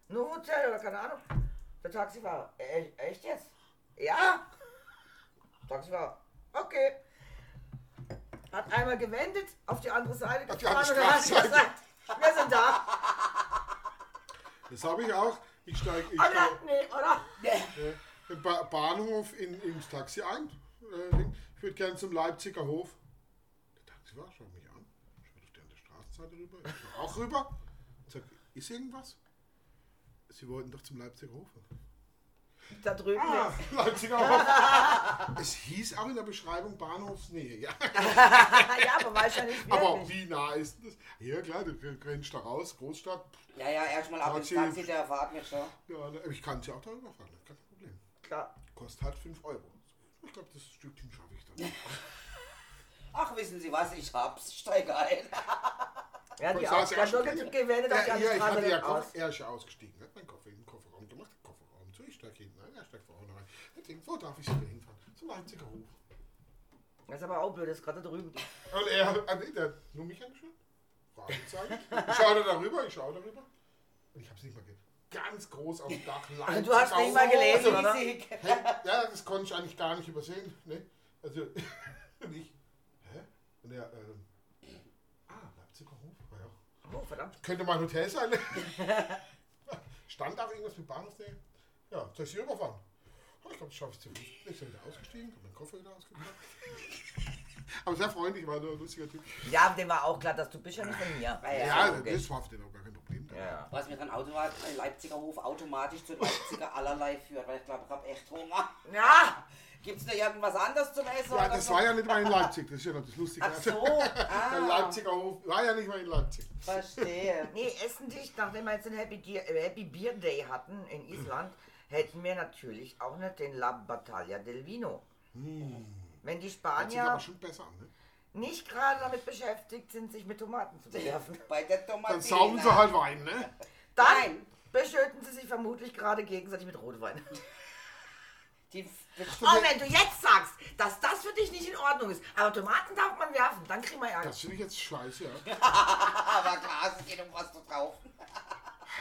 Nur Hotel oder keine Ahnung. Der Taxifahrer, e echt jetzt? Ja? Taxifahrer, okay. Hat einmal gewendet, auf die andere Seite gefahren und hat gesagt, wir sind da. Das habe ich auch. Ich steige ich Oder? steig, Nee, oder? äh, im ba Bahnhof in, ins Taxi ein. Äh, ich würde gerne zum Leipziger Hof. Der Taxifahrer schaut mich an. Schaut auf der andere Straßenseite rüber. Ich schaue auch rüber. Und sag, ist irgendwas? Sie wollten doch zum Leipziger Hof. Da drüben Ah, ist. Leipziger Hof. es hieß auch in der Beschreibung Bahnhofsnähe. Ja. [LAUGHS] ja, aber weiß ja nicht Aber wie nah ist das? Ja klar, du grenzt da raus, Großstadt. Ja, ja, erstmal ab ins Taxi. Der fahrt mir schon. Ja, ne, ich kann es ja auch darüber fahren, kein Problem. Klar. Kostet halt 5 Euro. Ich glaube, das Stückchen schaffe ich dann. [LAUGHS] Ach, wissen Sie was, ich hab's, steig ein. Ja, die Ich auch. saß Ja, nur schon- gewendet auf die Ja, andere hier, ich hatte ja aus. Koffer, er ist ja ausgestiegen, hat meinen Koffer in den Kofferraum gemacht, Kofferraum zu, ich steige hinten ein, er steigt vorne rein. Ich denke, wo darf ich wieder hinfahren? Zum Leipziger Hof. Das ist aber auch blöd, das ist gerade da drüben. Und er hat, ah, nee, der hat nur mich angeschaut. Fragezeichen. Ich schaue da darüber, ich schaue darüber. Und ich habe es nicht mal gesehen. Ganz groß auf dem Dach. Also du hast nicht mal gelesen, oder? Riesig. Hä? Ja, das konnte ich eigentlich gar nicht übersehen. Ne? Also, [LAUGHS] und ich, hä? Und er, ähm, ah, Leipziger Hof, ja, ja. Oh, verdammt. Könnte mal ein Hotel sein. [LAUGHS] Stand auch irgendwas mit Bahnhofsnähe? Ja, soll ich sie überfahren? Ich glaube, das schaffe ich zu Fuß. Ich bin wieder ausgestiegen, habe meinen Koffer wieder ausgepackt. [LAUGHS] Aber sehr freundlich, war nur ein lustiger Typ. Ja, dem war auch klar, dass du bist ja nicht von mir. Ja, Ja, ja. okay. das war für den auch gar kein Problem. Ja. Was mir dann Automat, ein Leipziger Hof automatisch zu Leipziger [LAUGHS] allerlei führt, weil ich glaube, ich habe echt Hunger. Ja, Gibt's da irgendwas anderes zum Essen? Ja, das so? war ja nicht mal in Leipzig, das ist ja noch das Lustige. Ach so, [LAUGHS] Der ah, Leipziger Hof war ja nicht mal in Leipzig. verstehe. nee, essen dich, nachdem wir jetzt den Happy, Deer, äh, Happy Beer Day hatten in Island, hätten wir natürlich auch nicht den La Battaglia del Vino. Wenn die Spanier aber schon besser ne? nicht gerade damit beschäftigt sind, sich mit Tomaten zu bewerfen, [LAUGHS] Bei der Tomatina. Dann saugen sie halt Wein, ne? dann Nein. beschütten sie sich vermutlich gerade gegenseitig mit Rotwein. [LAUGHS] Die Und wenn du jetzt sagst, dass das für dich nicht in Ordnung ist, aber Tomaten darf man werfen, dann kriegen wir Ärger. Das finde ich jetzt scheiße, ja. [LAUGHS] aber klar, es geht um was zu kaufen.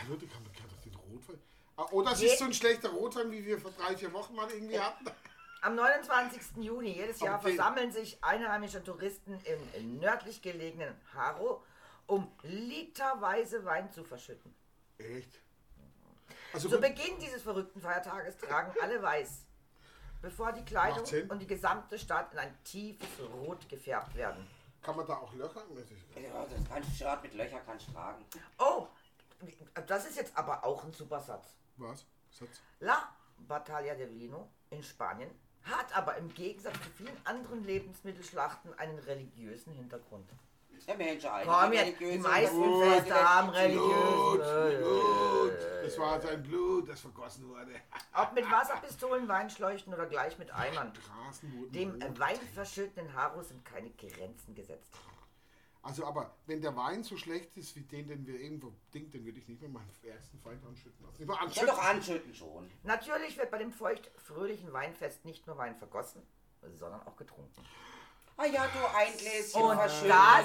Hallo, die kann, kann doch den Rotwein. Ah, Oder es ist so ein schlechter Rotwein, wie wir vor drei, vier Wochen mal irgendwie hatten. Am 29. Juni jedes Jahr Okay. versammeln sich einheimische Touristen im nördlich gelegenen Haro, um literweise Wein zu verschütten. Echt? Also Zu Beginn dieses verrückten Feiertages tragen alle weiß, bevor die Kleidung und die gesamte Stadt in ein tiefes Rot gefärbt werden. kann man da auch Löcher? Das ist- Ja, das kannst du gerade mit Löcher kannst du tragen. Oh, das ist jetzt aber auch ein super Satz. Was? Satz? La Battaglia del Vino in Spanien hat aber im Gegensatz zu vielen anderen Lebensmittelschlachten einen religiösen Hintergrund. Ja, Mensch, Komm jetzt, die meisten Feste haben religiösen. Blut! Das war sein Blut, das vergossen wurde. Ob mit Wasserpistolen, Weinschleuchten oder gleich mit Eimern. Dem rot. weinverschütteten Haro sind keine Grenzen gesetzt. Also, aber wenn der Wein so schlecht ist wie den, den wir eben verdingt, den würde ich nicht mehr meinen ersten Feind anschütten lassen. Ja, anschütten. doch anschütten schon. Natürlich wird bei dem feucht-fröhlichen Weinfest nicht nur Wein vergossen, sondern auch getrunken. Ah ja, du ein Gläschen Und das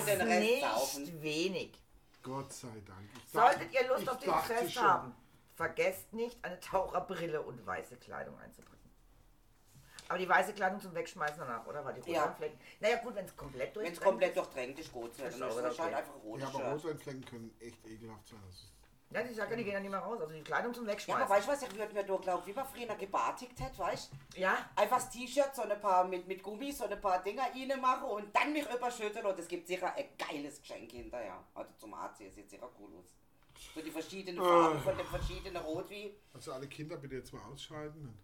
den Rest nicht saufen. wenig. Gott sei Dank. Ich Solltet dachte- ihr Lust ich auf dieses dachte Fest schon. haben, vergesst nicht, eine Taucherbrille und weiße Kleidung einzubringen. Aber die weiße Kleidung zum Wegschmeißen danach, oder? Weil die Ja. Rotweinflecken. Naja, gut, wenn es komplett Wenn es durchdrängt komplett ist. durchtränkt ist, gut. Dann Ist es halt einfach rot. Ja, aber Rotweinflecken können echt ekelhaft sein. Das ist, Ja, die gehen ja nicht mehr raus. Also die Kleidung zum Ja, Wegschmeißen. aber weißt du was, ich würde mir da glauben, wie man früher gebartigt hat, weißt du? Ja, Einfach das T-Shirt, so ein paar mit, mit Gummis, so ein paar Dinger rein machen und dann mich überschütteln und es gibt sicher ein geiles Geschenk hinterher. Also zum Anziehen, sieht sicher cool aus. So die verschiedenen Farben von den verschiedenen Rotwein. Also alle Kinder bitte jetzt mal ausschalten.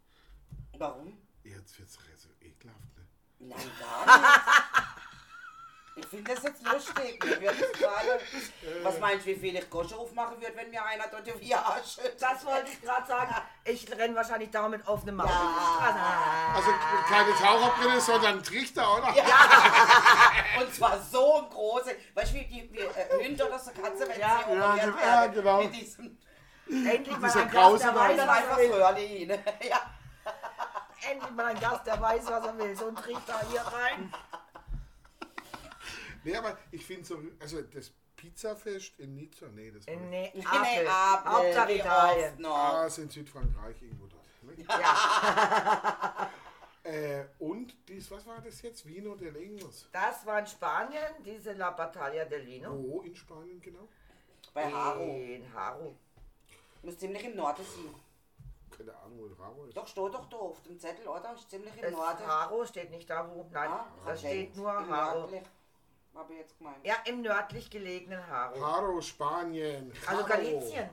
Warum? Jetzt wird's so ekelhaft, ne? Nein, gar nicht. Ich finde das jetzt lustig. Mir wird es gerade. Was meinst du, wie viel ich Gosche aufmachen würde, wenn mir einer dort die Arsch schüttet? das wollte ich gerade sagen. Ich renne wahrscheinlich dauernd mit offenem Maul. Ja. die. Also keine Taucherbrille, sondern ein Trichter, oder? Und zwar so ein große. Weißt du, wie die wie, äh, Hunde oder so Katze, wenn Ja. sie Ja, operiert ge- werden, ja, genau. Mit diesem. Endlich mal Dieser ein da. dann was einfach. Röhrli rein. [LAUGHS] Ja. Endlich mal ein Gast, der weiß, was er will. So ein Trichter hier rein. Nee, aber ich finde so, also das Pizzafest in Nizza, nee, das war In nicht. nee, Nee, Hauptsache Italien. noch. Ah, ist in Südfrankreich irgendwo dort. Ne? Ja, [LAUGHS] Äh, und dies, was war das jetzt? Vino del Ingos. das war in Spanien, diese La Battaglia del Vino. Wo in Spanien genau? Bei Haro. In Haro. Muss ziemlich im Norden sein. Keine Ahnung, wo Raro ist. Doch, steht doch da auf dem Zettel, oder? Ist ziemlich im Das Norden. Haro steht nicht da, wo. Nein, Ah, da steht nur Im Haro. Nördlich. Hab ich jetzt gemeint. Ja, im nördlich gelegenen Haro. Haro, Spanien. Also Haro. Galizien.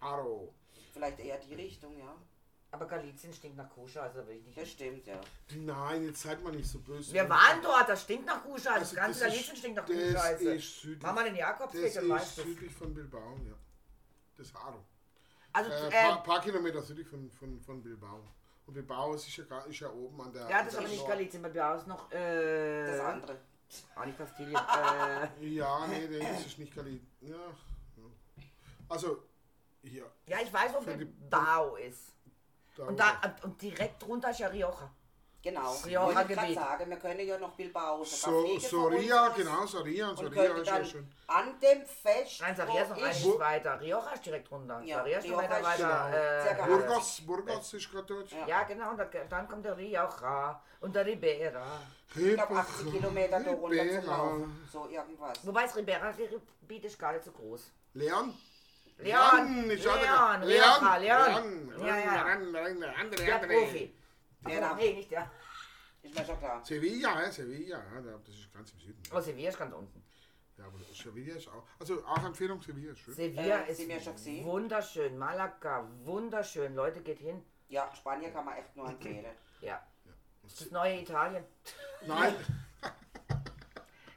Haro. Vielleicht eher die Richtung, ja. Aber Galizien stinkt nach Koscher, also will ich nicht. Das stimmt, ja. Nein, jetzt seid mal nicht so böse. Wir waren dort, das stinkt nach Kuhscheiße. Das Also ganze das Galizien ist- stinkt nach das Kuhscheiße. ist südlich. Mach mal den Jakobsweg, Das dann ist weißt du. südlich von Bilbao, ja. Das Haro. Also, Äh, äh, paar, paar Kilometer südlich von, von, von Bilbao. Und Bilbao ist ja, gar- ist ja oben an der. ja, das ist aber nicht bei mir ist noch, äh, Das andere. auch nicht Kastilien, äh, Ja, nee, nee, das ist nicht Galizien. Ja. Also, hier. ja, ich weiß, wo Bilbao ist. Da Und, da, und, und direkt drunter ist ja Rioja. Genau. Ja, Wollte ich gerade sagen, wir können ja noch Bilbao so, Soria, genau, Soria. Und Soria ist ja dann schön. an dem Fest, Nein, Saria ist noch wo einiges ich, weiter. Rioja ist direkt runter. Ja, Saria ist noch weiter weiter. genau. Äh, Burgos, Burgos ist gerade dort. Ja. ja, genau, und da, dann kommt der Rioja und der Ribera. ich glaube 80 Kilometer da runter zu laufen. So irgendwas. Wobei das Ribera-Gebiet ist gar nicht so groß. Leon? Leon, ich Leon, hatte- Rioja, Leon, Leon. Ja, ja. Leon, Leon, der andere, Der andere. Profi. Der Ach, da. nee, nicht der. Ist mir schon klar. Sevilla, ja, Sevilla, ja, da- das ist ganz im Süden. Oh, Sevilla ist ganz unten. Ja, aber Sevilla ist auch. Also auch Empfehlung, Sevilla ist schön. Sevilla Äh, ist Sie mir schon gesehen? wunderschön. Malaga, wunderschön. Leute, geht hin. Ja, Spanien kann man echt nur empfehlen. Ja. Das ist das neue Italien. Nein, [LAUGHS]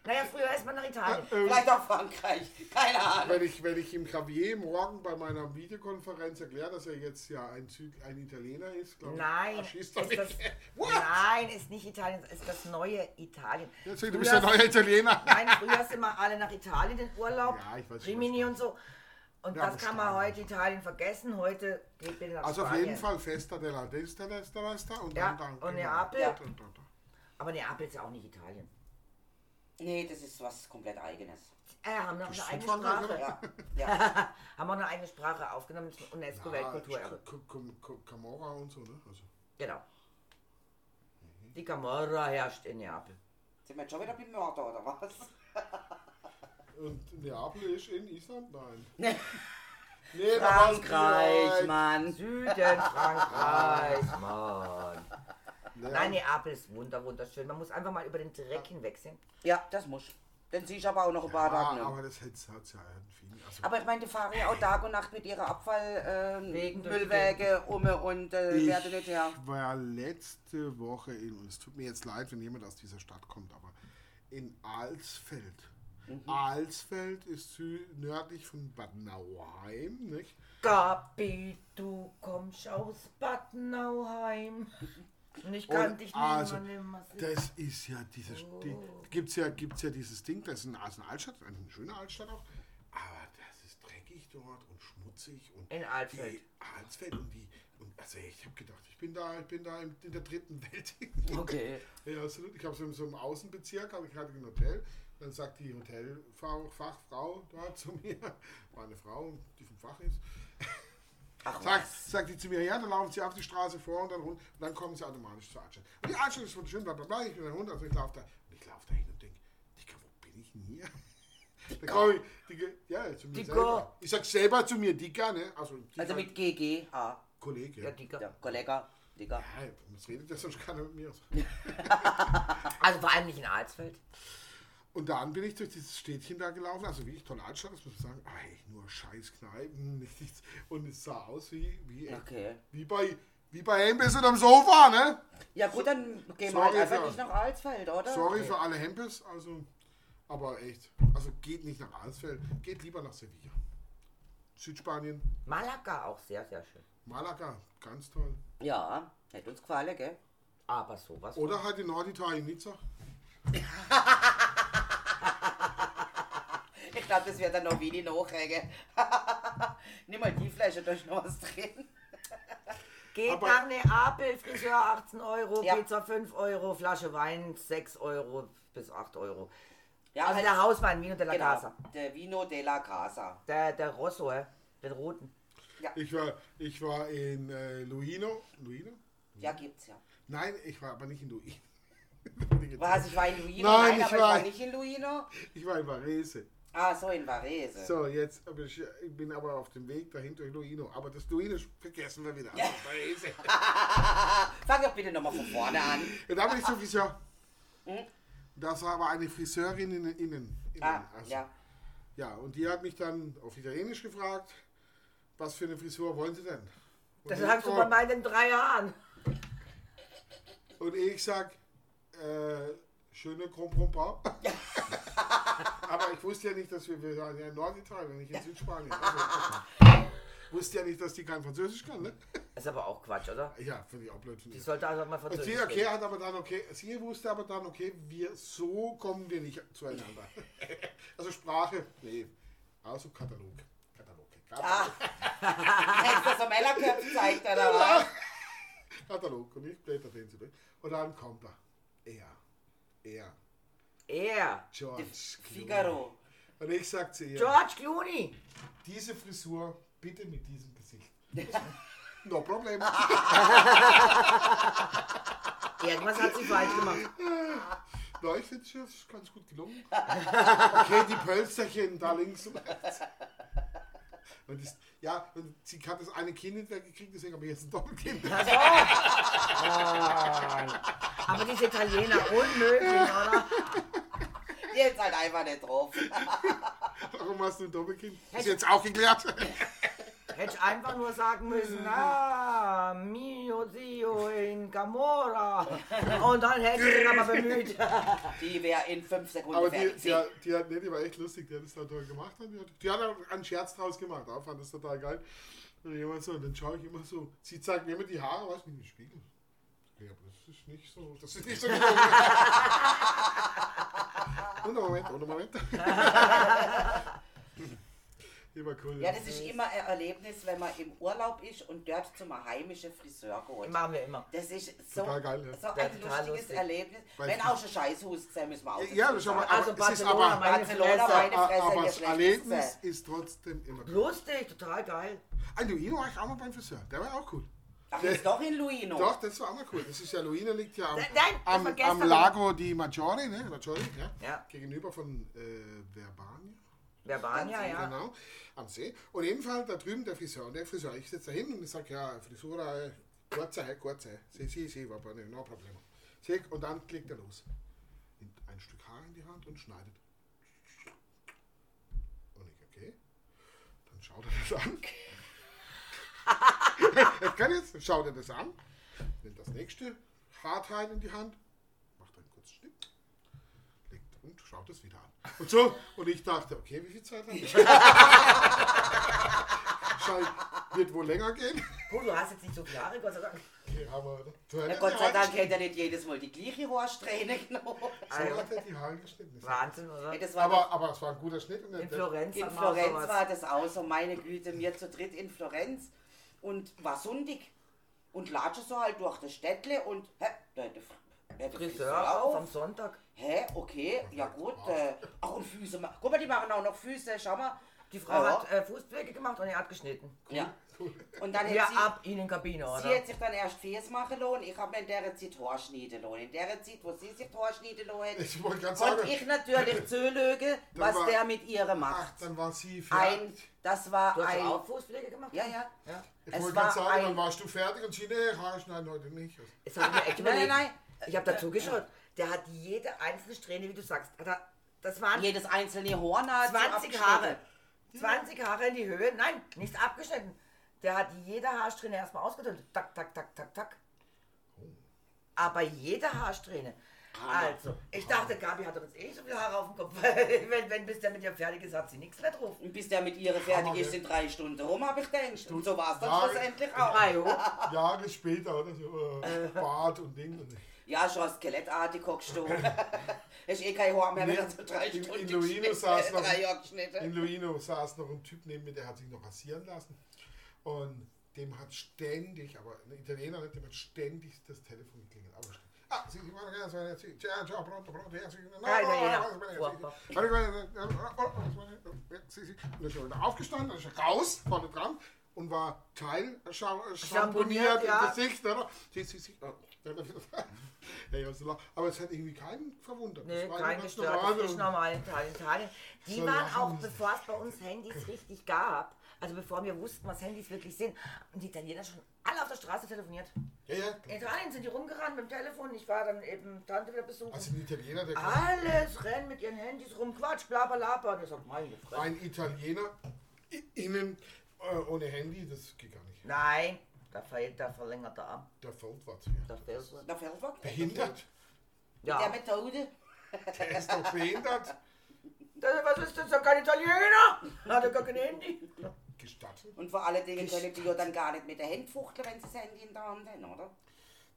Naja, früher ist man nach Italien. Vielleicht auch Frankreich. Keine Ahnung. wenn ich, wenn ich ihm Javier morgen bei meiner Videokonferenz erkläre, dass er jetzt ja ein, Süd, ein Italiener ist, glaube ich, Nein, ist das, [LAUGHS] nein, ist nicht Italien, ist das neue Italien. Jetzt, du bist der neue Italiener. [LAUGHS] Nein, früher sind wir alle nach Italien in Urlaub, Ja, ich weiß Rimini und so. Und Ja, das kann man heute Italien vergessen. Heute geht bitte nach Also auf Spanien. jeden Fall Festa della Destra Destra Destra und Ja, dann, dann und Neapel. Ja. Und, und, und. Aber Neapel ist ja auch nicht Italien. Nee, das ist was komplett eigenes. Äh, haben noch Das eine eigene Sprache. Ja. [LAUGHS] ja. haben auch eine eigene Sprache aufgenommen, das ist eine UNESCO-Weltkulturerbe. K- Camorra und so, ne? Also, Genau. Die Camorra herrscht in Neapel. Sind wir jetzt schon wieder beim Mörder oder was? [LAUGHS] und Neapel ist in Island? Nein. [LAUGHS] Nee, Frankreich. Mann. Süden Frankreichs, Mann. Ja. Nein, Neapel ist wunder, wunderschön. Man muss einfach mal über den Dreck hinwegsehen. Ja, das muss. Den siehst du aber auch noch ein paar Tage. Ja, aber das hat es ja irgendwie. Also, Aber ich meine, die fahren ja auch Tag und Nacht mit ihrer Abfall Wegen äh, um und äh, ich werden nicht her. war letzte Woche in, und es tut mir jetzt leid, wenn jemand aus dieser Stadt kommt, aber in Alsfeld. Mhm. Alsfeld ist nördlich von Bad Nauheim, nicht? Gabi, du kommst aus Bad Nauheim. [LAUGHS] Und ich kann Und dich also, nimmer, nimmer sehen. Das ist ja dieses, die, gibt's ja, gibt's ja dieses Ding, das ist eine, also eine Altstadt, eine schöne Altstadt auch, aber das ist dreckig dort und schmutzig und In Alsfeld. Die Alsfeld und die, und also ich habe gedacht, ich bin da, ich bin da in, der dritten Welt. Okay. [LAUGHS] Ja, absolut. Ich habe so in so einem Außenbezirk, habe ich gerade ein Hotel. Dann sagt die Hotelfachfrau Fachfrau dort zu mir, war eine Frau, die vom Fach ist, Ach, sagt, sagt die zu mir, ja, dann laufen sie auf die Straße vor und dann, rund, und dann kommen sie automatisch zur Altstadt. Und die Altstadt ist wunderschön, bla bla bla, ich bin dann runter, also ich laufe da, und ich laufe da hin und denke, Digga, wo bin ich denn hier? Da komm ich, Dicker, ja, zu mir Dicker. selber. Ich sag selber zu mir Dicker, ne? Also, Dicker, Also mit GG. Ah, Kollege. Ja, dicker. ja, Kollege, Digga. Ja, was redet der sonst keiner mit mir? [LAUGHS] Also vor allem nicht in Alsfeld. Und dann bin ich durch dieses Städtchen da gelaufen, also wirklich tolle Altstadt, das muss ich sagen. Ey, nur scheiß Kneipen, [LAUGHS] nichts. Und es sah aus wie, wie, Okay. wie bei, wie bei Hempels unterm Sofa, ne? Ja gut, dann gehen wir halt einfach für- nicht nach Alsfeld, oder? Sorry für alle Hempels, also, aber echt. Also geht nicht nach Alsfeld, geht lieber nach Sevilla. Südspanien, Malaga auch sehr, sehr schön. Malaga, ganz toll. Ja, hätte uns gefallen, gell? Aber sowas. Oder halt in Norditalien, Nizza. [LAUGHS] Ich glaube, das wird dann noch Vini nachregen. [LAUGHS] Nimm mal die Flasche, da ist noch was drin. [LAUGHS] Geht Aber- nach Neapel, Friseur 18 Euro, Ja. Pizza 5 Euro, Flasche Wein 6 Euro bis 8 Euro. Ja, Also halt- der Hauswein, Vino de la genau, Casa. der Vino de la Casa. Der, der Rosso, den roten. Ich war, ich war in äh, Luino. Luino? Ja, gibt's ja. Nein, ich war aber nicht in Luino. Was, ich war in Luino? Nein, Nein, ich aber ich war- war nicht in Luino. Ich war in Varese. Ah, so in Varese. So, jetzt aber ich, ich bin aber auf dem Weg dahin durch Luino. Aber das Luino vergessen wir wieder. Also [LAUGHS] Varese. [LAUGHS] Fang doch bitte nochmal von vorne an. Ja, da bin ich zum Friseur. Das war aber eine Friseurin innen. innen, innen Ah, also, ja. ja, und die hat mich dann auf Italienisch gefragt, was für eine Frisur wollen Sie denn? Und Das sagst du bei meinen drei Jahren. Und ich sag, äh, schöne Comprompa. [LAUGHS] Aber ich wusste ja nicht, dass wir, wir waren ja in Norditalien, nicht in Südspanien. Also, ich [LAUGHS] wusste ja nicht, dass die kein Französisch kann, ne? Ist aber auch Quatsch, oder? Ja, finde ich auch blöd Die sollte also mal Und Französisch sie, okay, hat aber dann, okay, sie wusste aber dann, okay, wir, so kommen wir nicht zueinander. [LAUGHS] Also Sprache, nee, also Katalog. Katalog. Katalog. [LAUGHS] Hättest du das am Ellerköpf gezeigt, oder was? Katalog. Und ich blätter den durch. Und dann kommt er. Er. Er. Er. George. Figaro. Und ich sag zu ihr, George Clooney. diese Frisur bitte mit diesem Gesicht. [LAUGHS] No problem. [LAUGHS] Irgendwas hat sie falsch gemacht. [LAUGHS] Na, ich finde es ganz gut gelungen. Okay, die Pölsterchen da links und rechts. Und das, ja, und sie hat das eine Kind nicht weggekriegt, deswegen habe ich jetzt ein Doppelkind. Aber diese Italiener, unmöglich, oder? Ist halt einfach nicht drauf. [LAUGHS] Warum hast du ein Doppelkind? Ist jetzt auch geklärt. [LAUGHS] Hätte ich einfach nur sagen müssen, [LAUGHS] ah, mio zio in Camorra. Und dann hätte ich mich aber bemüht. Die wäre in fünf Sekunden Aber die, fertig. die, hat- die, hat, nee, die war echt lustig, die hat das da toll gemacht. Und die, hat, die hat auch einen Scherz draus gemacht, auch fand das total geil. Und jemand so, dann schaue ich immer so, sie zeigt mir immer die Haare, weißt du, mit dem Spiegel. Ja, aber das ist nicht so, das ist nicht so. Und Moment, und Moment. [LAUGHS] Die war cool. Ja, das ist immer ein Erlebnis, wenn man im Urlaub ist und dort zum heimischen Friseur geht. Machen wir immer. Das ist so, Total geil, ja. so Ja, ein total lustiges lustig. Erlebnis. Weil Wenn ich- auch schon Scheißhus gesehen, müssen wir auch Ja, das ist aber, Also es ist Barcelona, aber, meine Barcelona, Fresse. meine Fresse, aber ihr das Schlechteste. Erlebnis ist trotzdem immer cool. Lustig, total geil. Ein Luino war ich auch mal beim Friseur, der war auch cool. Ach, ist doch in Luino. Doch, das war auch mal cool. Das ist ja, Luino liegt ja am, Nein, das am, am Lago di Maggiore, ne? Maggiore, ja? Ja. Gegenüber von äh, Verbania. Verbania, ja. Genau, am See. Und jedenfalls da drüben der Friseur. Und der Friseur, ich sitze da hin und ich sage, ja, Frisura, kurze, kurze. Sie, sie, sie, war ne, no problem. Und dann klickt er los. Nimmt ein Stück Haar in die Hand und schneidet. Und ich, okay. Dann schaut er das an. [LAUGHS] [LAUGHS] er kann jetzt, schaut er das an. Nimmt das nächste Haarteil in die Hand. Macht einen kurzen Schnitt. Legt und schaut es wieder an. Und so, und ich dachte, okay, wie viel Zeit haben wir? [LAUGHS] Scheint, wird wohl länger gehen. Puh, du hast jetzt nicht so viele Haare, Gott sei Dank. Okay, aber Na, Gott sei Dank hätte er nicht jedes Mal die gleiche Haarsträhne genommen. So hat er die Haare geschnitten. Wahnsinn, oder? Hey, das war Aber, aber es war ein guter Schnitt. Der- In Florenz In Florenz war das auch so, meine Güte, mir zu dritt in Florenz und war sundig und latsche so halt durch das Städtle und hä, da hätte der Friseur auf am Sonntag. Hä, okay, ja gut. Äh, ach und Füße, guck mal, die machen auch noch Füße, schau mal. Die Frau Ja. hat äh, Fußpflege gemacht und er hat geschnitten. Ja, cool. Und dann Ja, hat sie, ab in den Kabine, sie oder? hat sich dann erst Fies machen lassen. Ich habe mir in der Zeit Haar schneiden lassen. In der Zeit, wo sie sich Haar schneiden lassen hat, Ich wollte gerade sagen, ich natürlich [LAUGHS] zulügen, was war- der mit ihr ach, macht. dann war sie Ein, fertig. das war Du hast ein... auch Fußpflege gemacht? Ja, ja. ja. Ich es wollte war gerade sagen, dann ein- warst du fertig und sie, nee, Haarschneiden heute nicht. Hab ich mir echt Nein, nein, nein. Ich habe dazu geschaut. Der hat jede einzelne Strähne, wie du sagst, hat er, das waren Jedes einzelne Horn hat sie 20 abgeschnitten. Haare. 20 Haare in die Höhe. Nein, nichts abgeschnitten. Der hat jede Haarsträhne erstmal ausgedrückt. Tak, tak, tak, tak, tak. Aber jede Haarsträhne. Also, ich dachte, Gabi hat doch jetzt eh so viele Haare auf dem Kopf. [LAUGHS] wenn, wenn bis der mit ihr fertig ist, hat sie nichts mehr drauf. Und bis der mit ihr fertig ist, sind drei Stunden rum, habe ich gedacht. Und so war es dann Ja, schlussendlich auch. Ah, jo. [LAUGHS] Jahre später oder so, äh, Bart und Ding. Und, Ja, schon skelettartig guckst du. [LAUGHS] ist eh kein Haar mehr, wenn er so drei In- in Stunden Luino saß noch- Jahre. In Luino saß noch ein Typ neben mir, der hat sich noch rasieren lassen. Und dem hat ständig, aber ein Italiener, ne, dem hat ständig das Telefon geklingelt. Aber ständig. Ah, sì, sì, guarda che sono- sì, ciao, ciao, pronto, pronto, ja, sì, no, no, sì, sì. Und er wieder aufgestanden, dann ist er raus, vorne dran und war teil Schamponiert, schamponiert im ja. Gesicht, oder? Sie, sie, sie. Oh, [LAUGHS] er. Aber es hat irgendwie keinen verwundert. Nee, Das war kein gestört. normal Das ist normal in Italien. Die waren auch, bevor es bei uns Handys richtig gab, also bevor wir wussten, was Handys wirklich sind, und die Italiener schon alle auf der Straße telefoniert. Ja, ja. In Italien sind die rumgerannt mit dem Telefon. Ich war dann eben Tante wieder besuchen. Also ein Italiener, der Alles rennen mit ihren Handys rum, Quatsch, bla bla bla. Und ich sag, meine Fresse. ein Italiener innen äh, ohne Handy, das geht gar nicht. Nein, da fehlt der verlängerte Arm. Der fällt was. Da fehlt was. Da fällt was. Behindert? Der Ja. Methode. Der ist doch behindert. [LAUGHS] Das, was ist das? Doch kein Italiener? Hat er gar kein Handy? Gestatten? Und vor allen Dingen können die ja dann gar nicht mit der Hand fuchteln, wenn sie das Handy in der Hand haben, oder?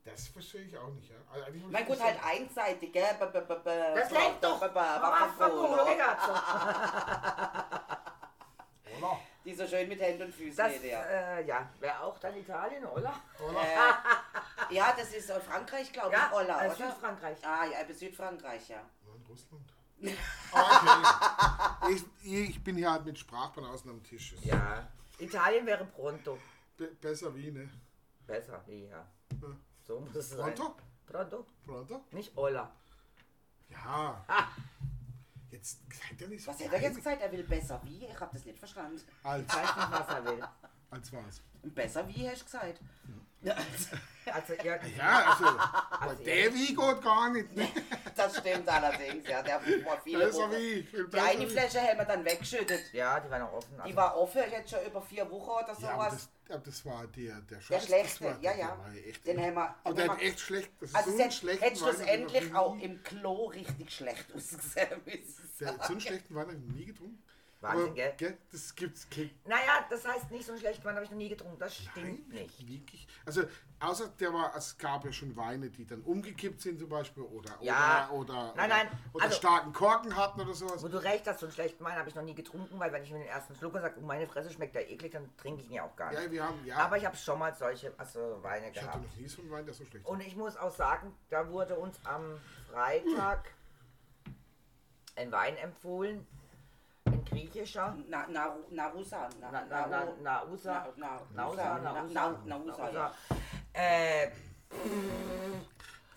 Das verstehe ich auch nicht. Ja. Also Mein sagen, halt einseitig, gell? B -b -b -b Das lenkt doch. Oder? Die so schön mit Händen und Füßen Das, reden, ja. äh, ja, wäre auch dann Italien, oder? Oder? Äh, ja, das ist Frankreich, glaube ich, Ja, Olla, äh, oder? Südfrankreich. Ah, ja, Südfrankreich, ja. Nein, Russland. [LAUGHS] Okay. Ich, ich bin hier halt mit Sprachbanausen am Tisch. Ja. Italien wäre pronto. Be besser wie, ne? Besser, ja. So muss es sein. Pronto? Pronto? Pronto? Nicht Olla. Ja. Jetzt seid ihr nicht so Was hat er jetzt gesagt? Er will besser wie? Ich habe das nicht verstanden. Als, Ich weiß nicht, was er will. als was? Besser wie, hast du gesagt. [LAUGHS] Also, ihr, Ja, also, Also, der wie geht gar nicht. Ne? [LAUGHS] Das stimmt allerdings, ja. Der war viele Besser wie. viel Die eine. Flasche haben wir dann weggeschüttet. ja, die war noch offen. Die Also, war offen, jetzt schon über vier Wochen oder Ja, aber sowas. das, aber das war der, der Der Scheiß. schlechte, war, ja, der ja. Den haben wir- aber der hat echt schlecht. Das ist Also so es hätte schlussendlich auch ich im Klo richtig schlecht ausgesehen. [LAUGHS] Der, so einen schlechten Wein ich nie getrunken. Wahnsinn, aber, gell? Das gibt's kein naja, das heißt nicht so einen schlechten Wein habe ich noch nie getrunken. Das stimmt nicht. Wirklich? Also, außer der war, es gab ja schon Weine, die dann umgekippt sind zum Beispiel oder, Ja. oder, oder, Nein, nein, oder, also- starken Korken hatten oder sowas. Wo du recht hast, so einen schlechten Wein habe ich noch nie getrunken, weil wenn ich mir den ersten Schluck und sage, oh, meine Fresse schmeckt der eklig, dann trinke ich ihn ja auch gar nicht. Ja, wir haben, ja, Aber ich habe schon mal solche also Weine ich hatte gehabt. noch nie so einen Wein, der so schlecht war. Und ich muss auch sagen, da wurde uns am Freitag [CLEARS THROAT] ein Wein empfohlen, griechischer. Na, na, Narusa. Na, Na, na, na, Nausa. Na, Nausa, Nausa, Nausa, ja. Äh,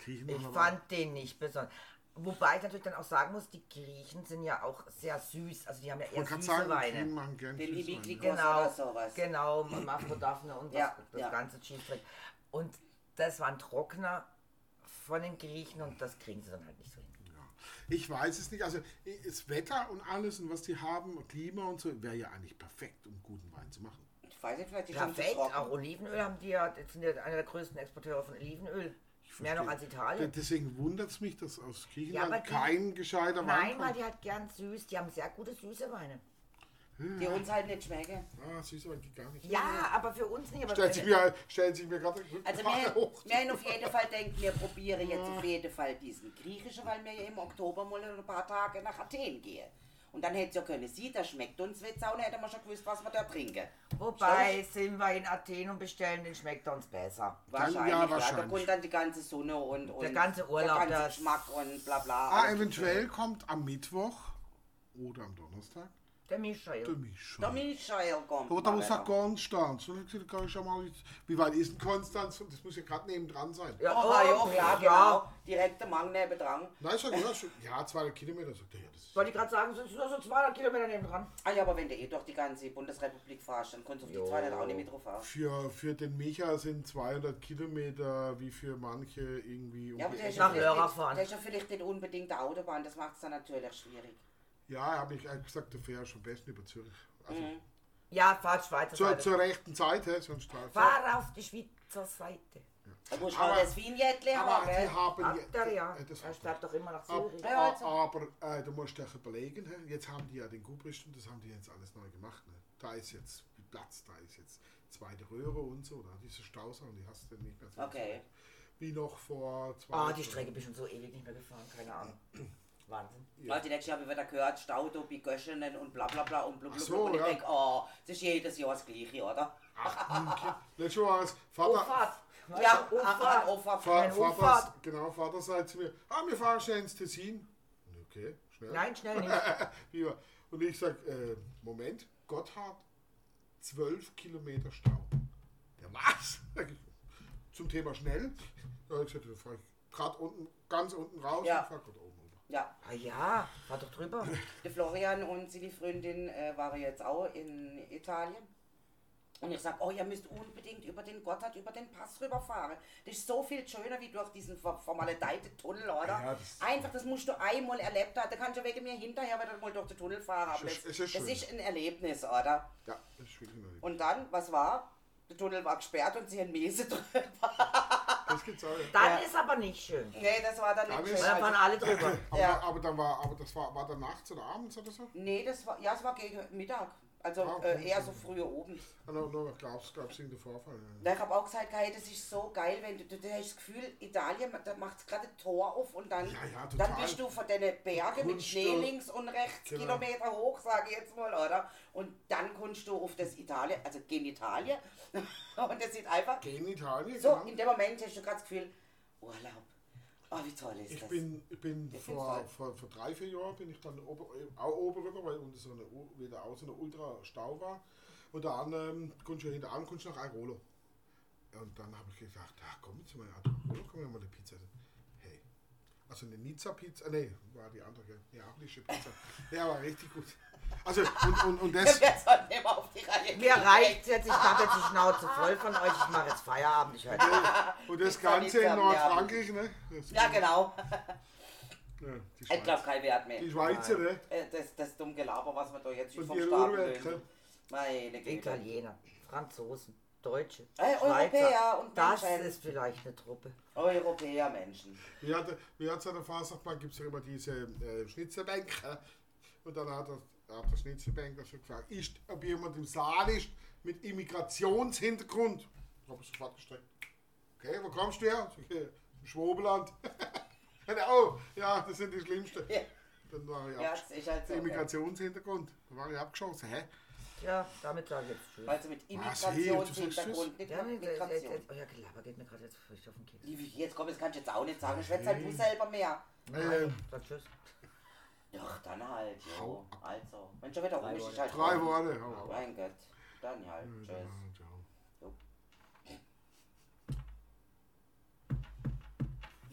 ich fand den nicht besonders. Wobei ich natürlich dann auch sagen muss, die Griechen sind ja auch sehr süß. Also die haben ja eher süße sagen, Weine. Gern Den Genau, oder sowas. genau, Mafrodaphne und das, Ja, das ja. ganze Cheese Und das war ein Trockner von den Griechen und das kriegen sie dann halt nicht. Ich weiß es nicht. Also das Wetter und alles und was die haben, Klima und so, wäre ja eigentlich perfekt, um guten Wein zu machen. Ich weiß nicht, vielleicht zu Perfekt, auch Olivenöl haben die ja, das sind ja einer der größten Exporteure von Olivenöl. Mehr noch als. Italien. Deswegen wundert es mich, dass aus Ja, Griechenland aber die- kein gescheiter Wein Nein, weil kommt. die halt gern süß, die haben sehr gute süße Weine. Die uns halt nicht schmecken. Ah, süß aber geht gar nicht. Ja, aber für uns nicht. Aber Stellt sich mir, stellt sich mir gerade Also wir, [LAUGHS] wir haben auf jeden Fall denkt, wir probieren jetzt auf jeden Fall diesen griechischen, weil wir ja im Oktober mal ein paar Tage nach Athen gehen. Und dann hätte es ja können, sie, das schmeckt uns jetzt auch, hätten wir schon gewusst, was wir da trinken. Wobei sind wir in Athen und bestellen, den schmeckt uns besser. Wahrscheinlich, ja, ja, da wahrscheinlich. kommt dann die ganze Sonne und, und Der ganze Urlaub, der ganze Geschmack und bla bla. Ah, eventuell kommt am Mittwoch oder am Donnerstag Der Michael. Der Mischa. Der Michael kommt. Aber da muss nach Konstanz. Und ich kann ich ja mal wie weit ist denn Konstanz? Das muss ja gerade nebendran sein. Ja, Oh, oh, ja, klar, ja. genau. Direkt am Mang nebendran. Nein, ich sag, ja, schon, ja, 200 Kilometer. Sagt er, ja, das Wollte ich gerade sagen, sind nur so 200 Kilometer neben dran. Ah ja, aber wenn du eh durch die ganze Bundesrepublik fahrst, dann kannst du auf die Jo. 200 auch nicht mit drauf fahren. für, für den Micha sind 200 Kilometer wie für manche irgendwie. um Ja, aber der ist, ja Nach vielleicht nicht, der ist ja vielleicht nicht unbedingt der Autobahn, das macht es dann natürlich schwierig. Ja, habe ich eigentlich gesagt, der fährt schon am besten über Zürich. Also Mhm. Ja, fahrt Schweizer zur, Seite. zur rechten Zeit, hä, sonst Fahr auf die Schweizer Seite. Da musst du Aber- auch das Aber haben, die haben Habt ihr ja. das Er fährt doch immer nach Ab, Zürich. Ja, also. aber äh, du musst dich überlegen, hä? jetzt haben die ja den Gubrist und das haben die jetzt alles neu gemacht. Ne? Da ist jetzt Platz, da ist jetzt zweite Röhre und so, da diese Stausau, die hast du nicht mehr so Okay. wie noch vor zwei Ah, die Jahren. Strecke bin ich schon so ewig nicht mehr gefahren, keine Ahnung. [CLEARS THROAT] Wahnsinn. Ja. Die nächste Jahr wieder gehört, Stau, bei Göschenen und bla bla bla und blub, blub, so. Und ich ja. denke, oh, das ist jedes Jahr das gleiche, oder? Ach. Letztes Mal war es Vater, Auffahrt. Ja, Auffahrt. Auffahrt. Vater, Auffahrt. genau, Vater sagt zu mir, ah, wir fahren schnell ins Tessin. Okay, schnell. Nein, schnell nicht. [LAUGHS] Und ich sag, äh, Moment, Gotthard, 12 Kilometer Stau. Der was? Zum Thema schnell. Da hab ich gesagt, da fahr ich gerade unten, ganz unten raus Ja. und fahr gerade oben. Ja, Ah ja, fahr doch drüber. der Florian und seine Freundin äh, waren jetzt auch in Italien. Und ich sag, oh, ihr müsst unbedingt über den Gotthard, über den Pass rüberfahren. Das ist so viel schöner wie durch diesen vermaledeiten Tunnel, oder? Ja, das- Einfach, das musst du einmal erlebt haben. Da kannst du wegen mir hinterher wieder mal durch den Tunnel fahren. Aber Es das, ist- ist das schön. ist ein Erlebnis, oder? Ja, das ist neu. Und dann, was war? Der Tunnel war gesperrt und sie haben Mese [LAUGHS] drüber. Das gibt's auch. Ja. Dann Ja. ist aber nicht schön. Nee, das war dann Da nicht ist- schön. Da fahren Also, alle drüber. Aber, Ja. aber dann war, aber das war, war dann nachts oder abends oder so? nee, das war, ja, es war gegen Mittag. Also Ah, äh, eher so früher oben. Ah, no, no, gab's, gab's irgendeinen Vorfall. Ja. Ich habe auch gesagt, hey, das ist so geil, wenn du, du, du hast das Gefühl, Italien, da macht gerade ein Tor auf und dann, Ja, ja, dann bist du von den Bergen mit Schnee links und rechts genau. Kilometer hoch, sage ich jetzt mal, oder? Und dann kommst du auf das Italien, also Genitalien [LAUGHS] und das sieht einfach Gehen in Italien, so, genau. in dem Moment hast du gerade das Gefühl, Urlaub, oh wie toll ist Ich das. bin, ich bin Ich vor, vor, vor drei, vier Jahren bin ich dann ober, auch oben rüber, weil unten so eine, wieder auch so eine Ultra-Stau war. Und dann ähm, kommst du hinter an, kommst du nach Airolo. Und dann habe ich gedacht, ach komm jetzt mal, Airolo, komm mal eine Pizza essen. Hey, also eine Nizza-Pizza, nee, war die andere, gell? neaplische Pizza. Ja, war richtig gut. Also, und, und, und das, [LAUGHS] Wer soll nicht mal auf die Reihe Mir reicht's jetzt, ich habe jetzt die Schnauze voll von euch, ich mache jetzt Feierabend, ich höre und das Ganze in Nordfrankreich, ne? Ja, genau. Ja, Ich glaube, kein Wert mehr. Die Schweizer, ne? Äh, Das, das dumme Gelaber, was wir da jetzt schon vom Uhrwerke. lösen. Meine Güte. Italiener, Franzosen, Deutsche, Äh, Europäer und Das Menschen. ist vielleicht eine Truppe. Europäer Menschen. Wie hat, wie hat es an der Fasnachtbank, gibt es ja immer diese äh, Schnitzelbänke. Und dann hat, hat der Schnitzelbänker schon gefragt, ist, ob jemand im Saal ist mit Immigrationshintergrund. Habe ich sofort gestreckt. Okay, wo kommst du her? Sag ich, "Äh, Im Schwobeland. [LAUGHS] oh, ja, das sind die Schlimmsten. Ja, Dann war ich ja ist halt so. Immigrationshintergrund. Da war ich abgeschossen. Hä? Ja, damit sage ich jetzt Tschüss. Also mit Was, hey, du sagst Immigrationshintergrund, nicht Ja, mit Migration. euer Gelaber geht mir gerade jetzt frisch auf den Keks. Liebe, Jetzt komm, das kannst du jetzt auch nicht sagen. Ich werde halt du selber mehr. Ähm, Sag Tschüss. Doch, dann halt, jo. Also, wenn schon wieder rum ist, halt drei. Worte. Hau ab. Mein Gott. Dann halt. Tschüss. Ja, ciao.